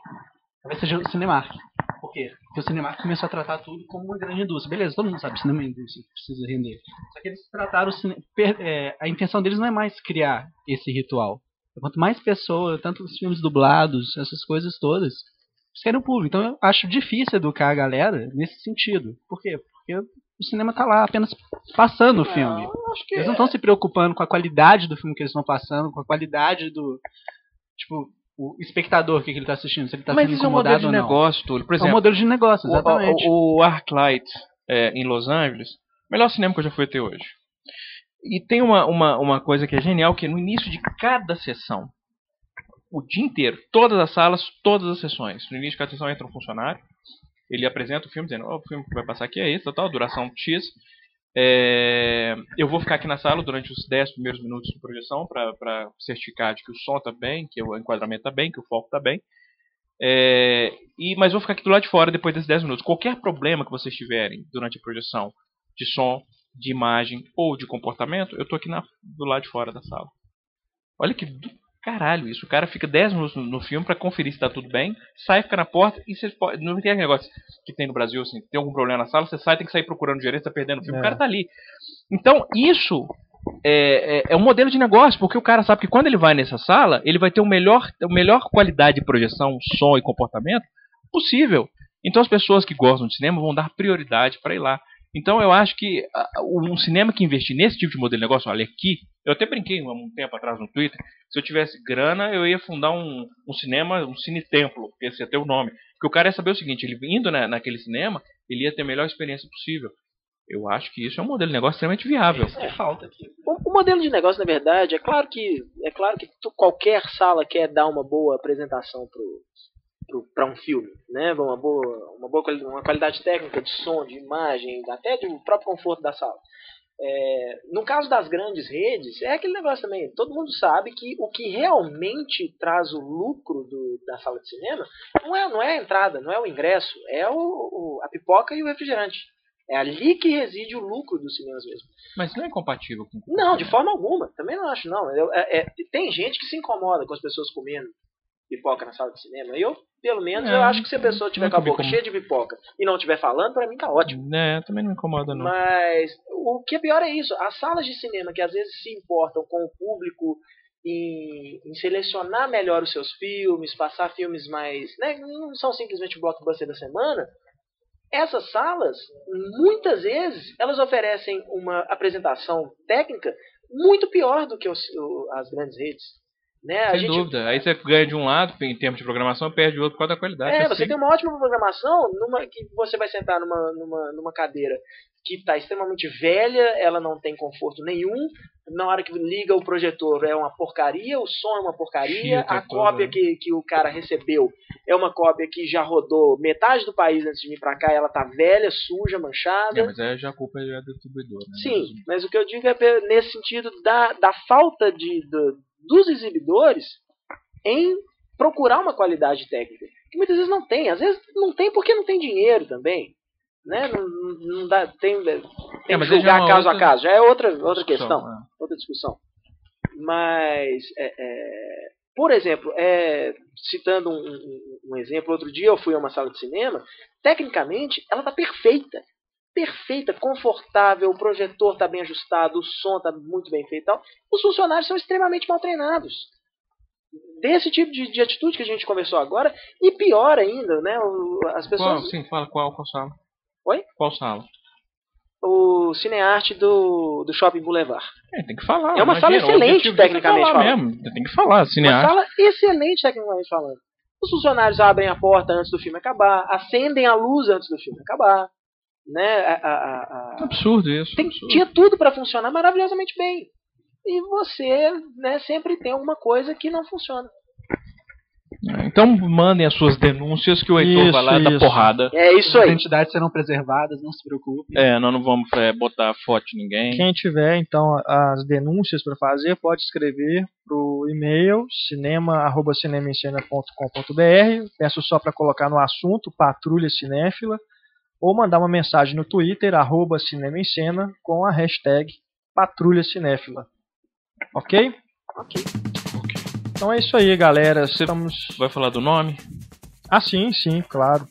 talvez seja o Cinemark. Por quê? Porque o Cinemark começou a tratar tudo como uma grande indústria. Beleza, todo mundo sabe que cinema é indústria, precisa render. Só que eles trataram o cine... é, a intenção deles não é mais criar esse ritual. Quanto mais pessoas, tanto os filmes dublados, essas coisas todas, eles querem o público. Então eu acho difícil educar a galera nesse sentido. Por quê? Porque o cinema tá lá apenas passando o filme. Eles não estão se preocupando com a qualidade do filme que eles estão passando, com a qualidade do. Tipo, o espectador o que, que ele está assistindo, se ele está sendo isso é um modelo incomodado de ou não. negócio, Túlio. Por É um exemplo, modelo de negócio, o- exatamente. o, o Arclight é, em Los Angeles, melhor cinema que eu já fui até hoje. E tem uma, uma, uma coisa que é genial, que no início de cada sessão, o dia inteiro, todas as salas, todas as sessões. No início de cada sessão entra um funcionário, ele apresenta o filme, dizendo, "Ó, o filme que vai passar aqui é esse, tal, duração X. É, eu vou ficar aqui na sala durante os 10 primeiros minutos de projeção para certificar de que o som está bem, que o enquadramento está bem, que o foco está bem. É, e, mas vou ficar aqui do lado de fora depois desses 10 minutos. Qualquer problema que vocês tiverem durante a projeção de som, de imagem ou de comportamento, eu estou aqui na, do lado de fora da sala. Olha que do caralho isso. O cara fica 10 minutos no, no filme pra conferir se tá tudo bem, sai, fica na porta e você pode. Não tem aquele negócio que tem no Brasil, assim, tem algum problema na sala, você sai, tem que sair procurando o gerente, tá perdendo o filme, É. o cara tá ali. Então, isso é, é, é um modelo de negócio, porque o cara sabe que quando ele vai nessa sala, ele vai ter o melhor, a melhor qualidade de projeção, som e comportamento possível. Então as pessoas que gostam de cinema vão dar prioridade para ir lá. Então eu acho que um cinema que investir nesse tipo de modelo de negócio, olha aqui, eu até brinquei há um tempo atrás no Twitter, se eu tivesse grana, eu ia fundar um, um cinema, um cine templo, esse ia ter o nome. Porque o cara ia saber o seguinte, ele indo na, naquele cinema, ele ia ter a melhor experiência possível. Eu acho que isso é um modelo de negócio extremamente viável. Isso que falta aqui. O, o modelo de negócio, na verdade, é claro que é claro que tu- qualquer sala quer dar uma boa apresentação pro, para um filme, né? Uma boa, uma boa uma qualidade técnica de som, de imagem, até do próprio conforto da sala. É, no caso das grandes redes, é aquele negócio também. Todo mundo sabe que o que realmente traz o lucro do- da sala de cinema não é, não é a entrada, não é o ingresso, é o, o- a pipoca e o refrigerante. É ali que reside o lucro dos cinemas mesmo. Mas não é incompatível com Não, de forma alguma. Também não acho, não. É- é- tem gente que se incomoda com as pessoas comendo pipoca na sala de cinema. Eu, pelo menos, É, eu acho que se a pessoa tiver com a boca cheia de pipoca e não estiver falando, pra mim tá ótimo. É, também não me incomoda não. Mas o que é pior é isso. As salas de cinema que às vezes se importam com o público em, em selecionar melhor os seus filmes, passar filmes mais. Né, não são simplesmente o blockbuster da semana. Essas salas, muitas vezes, elas oferecem uma apresentação técnica muito pior do que os- as grandes redes. Né? Sem gente- dúvida. Aí você ganha de um lado, em termos de programação, perde do outro por causa da qualidade. é, assim. você tem uma ótima programação numa, que você vai sentar numa, numa, numa cadeira que está extremamente velha, ela não tem conforto nenhum. Na hora que liga o projetor é uma porcaria, o som é uma porcaria, Chita a toda. cópia que, que o cara recebeu é uma cópia que já rodou metade do país antes de vir para cá, ela tá velha, suja, manchada. É, mas aí já a culpa é do distribuidor, né? Sim, mas o que eu digo é nesse sentido da, da falta de, do- dos exibidores em procurar uma qualidade técnica. Que muitas vezes não tem. Às vezes não tem porque não tem dinheiro também. Né? Não, não- dá, tem tem É, que é julgar uma caso a caso. Já é outra, outra discussão, questão, é. outra discussão. Mas, é, é, por exemplo, é, citando um, um- um exemplo, outro dia eu fui a uma sala de cinema, tecnicamente ela está perfeita. Perfeita, confortável, o projetor está bem ajustado, o som está muito bem feito e tal. Os funcionários são extremamente mal treinados. Desse tipo de, de atitude que a gente conversou agora, e pior ainda, né? o- As Qual, pessoas. sim, fala qual, qual sala? Oi? Qual sala? O cinearte do, do Shopping Boulevard. É, tem que falar. É uma sala excelente, tecnicamente falando. mesmo. Tem que falar, Uma cineasta. sala excelente, tecnicamente falando. Os funcionários abrem a porta antes do filme acabar, acendem a luz antes do filme acabar. Né? A- a- a- a- Absurdo isso. Tem- absurdo. tinha tudo para funcionar maravilhosamente bem. E você né, sempre tem alguma coisa que não funciona. Então mandem as suas denúncias que o Heitor Isso, vai lá dar porrada. É isso As aí. identidades serão preservadas, não se preocupe. É, nós não vamos é, botar foto de ninguém. Quem tiver, então, as denúncias para fazer, pode escrever pro e-mail cinema@cinemaencena.com.br. Peço só para colocar no assunto Patrulha Cinéfila ou mandar uma mensagem no Twitter arroba Cinema em Cena com a hashtag Patrulha Cinéfila. Ok? Ok. Então é isso aí, galera. Estamos Vai falar do nome? ah, sim, sim, claro.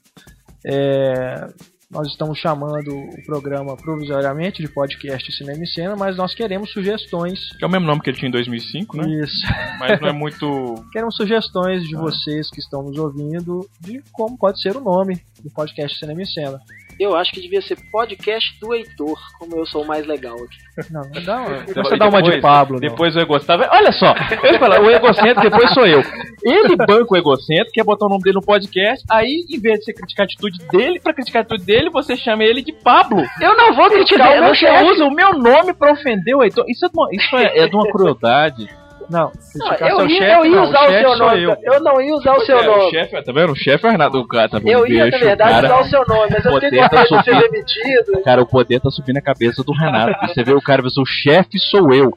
É, nós estamos chamando o programa provisoriamente de podcast Cinema e Cena, mas nós queremos sugestões. Que é o mesmo nome que ele tinha em 2005, né? Isso. Mas não é muito. Queremos sugestões de vocês que estão nos ouvindo de como pode ser o nome do podcast Cinema e Cena. Eu acho que devia ser podcast do Heitor, como eu sou o mais legal aqui. Não, não dá uma, Depois- você dá uma de depois- Pablo. não. Depois o egocêntrico. Olha só, eu ia falar, o egocêntrico depois sou eu. Ele banca o egocêntrico, quer botar o nome dele no podcast, aí em vez de você criticar a atitude dele, pra criticar a atitude dele, você chama ele de Pablo. Eu não vou criticar o meu Você usa o meu nome pra ofender o Heitor. Isso é de uma, isso é, é de uma crueldade. Não, Não, eu, ia, chefe, eu ia não, usar o, chefe seu nome. eu. Eu. não ia usar o seu É, nome. O chefe, tá vendo? O chefe é o. O cara tá Eu ia, na verdade, cara, usar o seu nome, mas eu fiquei poder com tá medo de ser subindo. demitido. Cara, o poder tá subindo a cabeça do Renato. Você vê o cara, o chefe sou eu.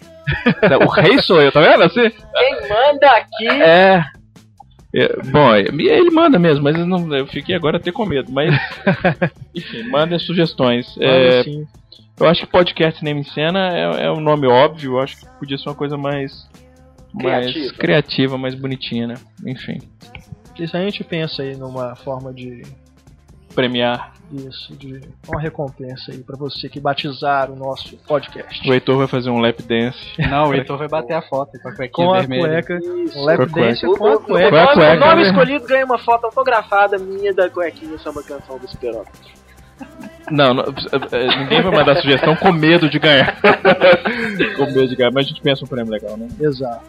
O rei sou eu, tá vendo? Assim? Quem manda aqui É. É, Bom, é, ele manda mesmo, mas eu, não, eu fiquei agora até com medo. Mas, enfim, mandem sugestões. É, Mas, assim, eu acho que podcast Cinema em Cena é, é um nome óbvio. Eu acho que podia ser uma coisa mais, mais Criativa. criativa, mais bonitinha, né? Enfim. Isso a gente pensa aí numa forma de Premiar. isso, de uma recompensa aí pra você que batizar o nosso podcast. O Heitor vai fazer um lap dance. Não, o Heitor vai bater a foto com a cuequinha Com a vermelha. cueca, um lap Com a cueca. dance O, com a o- o cueca. Vai a nome, cueca, o nome né? escolhido ganha uma foto autografada minha da cuequinha samba canção do Superópolis. Não, não, é, ninguém vai mandar sugestão com medo de ganhar. com medo de ganhar, mas a gente pensa um prêmio legal, né? Exato.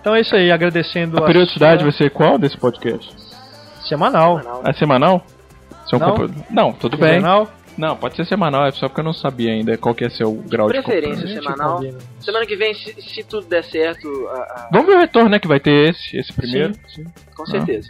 Então é isso aí, agradecendo A periodicidade vai sua... ser qual desse podcast? semanal. Semanal. A semanal? São Não? compo- não, tudo bem. Semanal. Não, pode ser semanal, é só porque eu não sabia ainda qual que ia ser o grau de Preferência compromisso. semanal. combina. Semana que vem, se, se tudo der certo, a- a- Vamos ver o retorno, né, que vai ter esse, esse primeiro. Sim, sim. com certeza.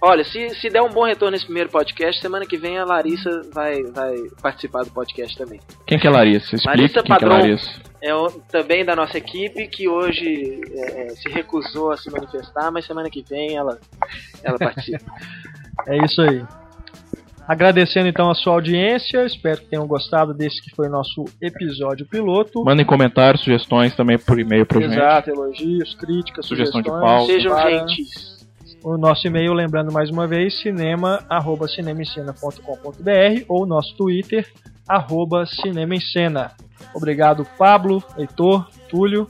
Olha, se, se der um bom retorno nesse primeiro podcast, semana que vem a Larissa vai, vai participar do podcast também. Quem que é Larissa? Explique Larissa quem que é Padrão. Larissa. É o- também da nossa equipe que hoje é, é, se recusou a se manifestar, mas semana que vem ela, ela participa. É isso aí. Agradecendo então a sua audiência, espero que tenham gostado desse que foi o nosso episódio piloto. Mandem comentários, sugestões também por e-mail pra gente. Exato, elogios, críticas, Sugestão de sugestões. pauta. Sejam para gentis. O nosso e-mail, lembrando mais uma vez, cinema, arroba cinemacena.com.br ou nosso Twitter, arroba. Obrigado, Pablo, Heitor, Túlio,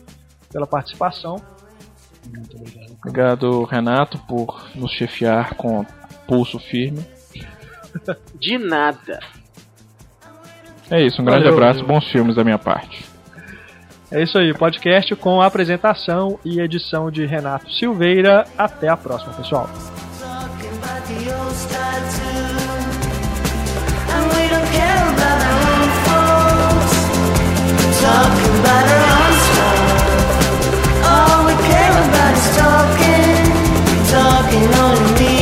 pela participação. Obrigado, Renato, por nos chefiar com pulso firme. De nada. É isso, um grande Valeu, abraço, viu? bons filmes da minha parte. É isso aí, podcast com apresentação e edição de Renato Silveira. Até a próxima, pessoal. talking, me.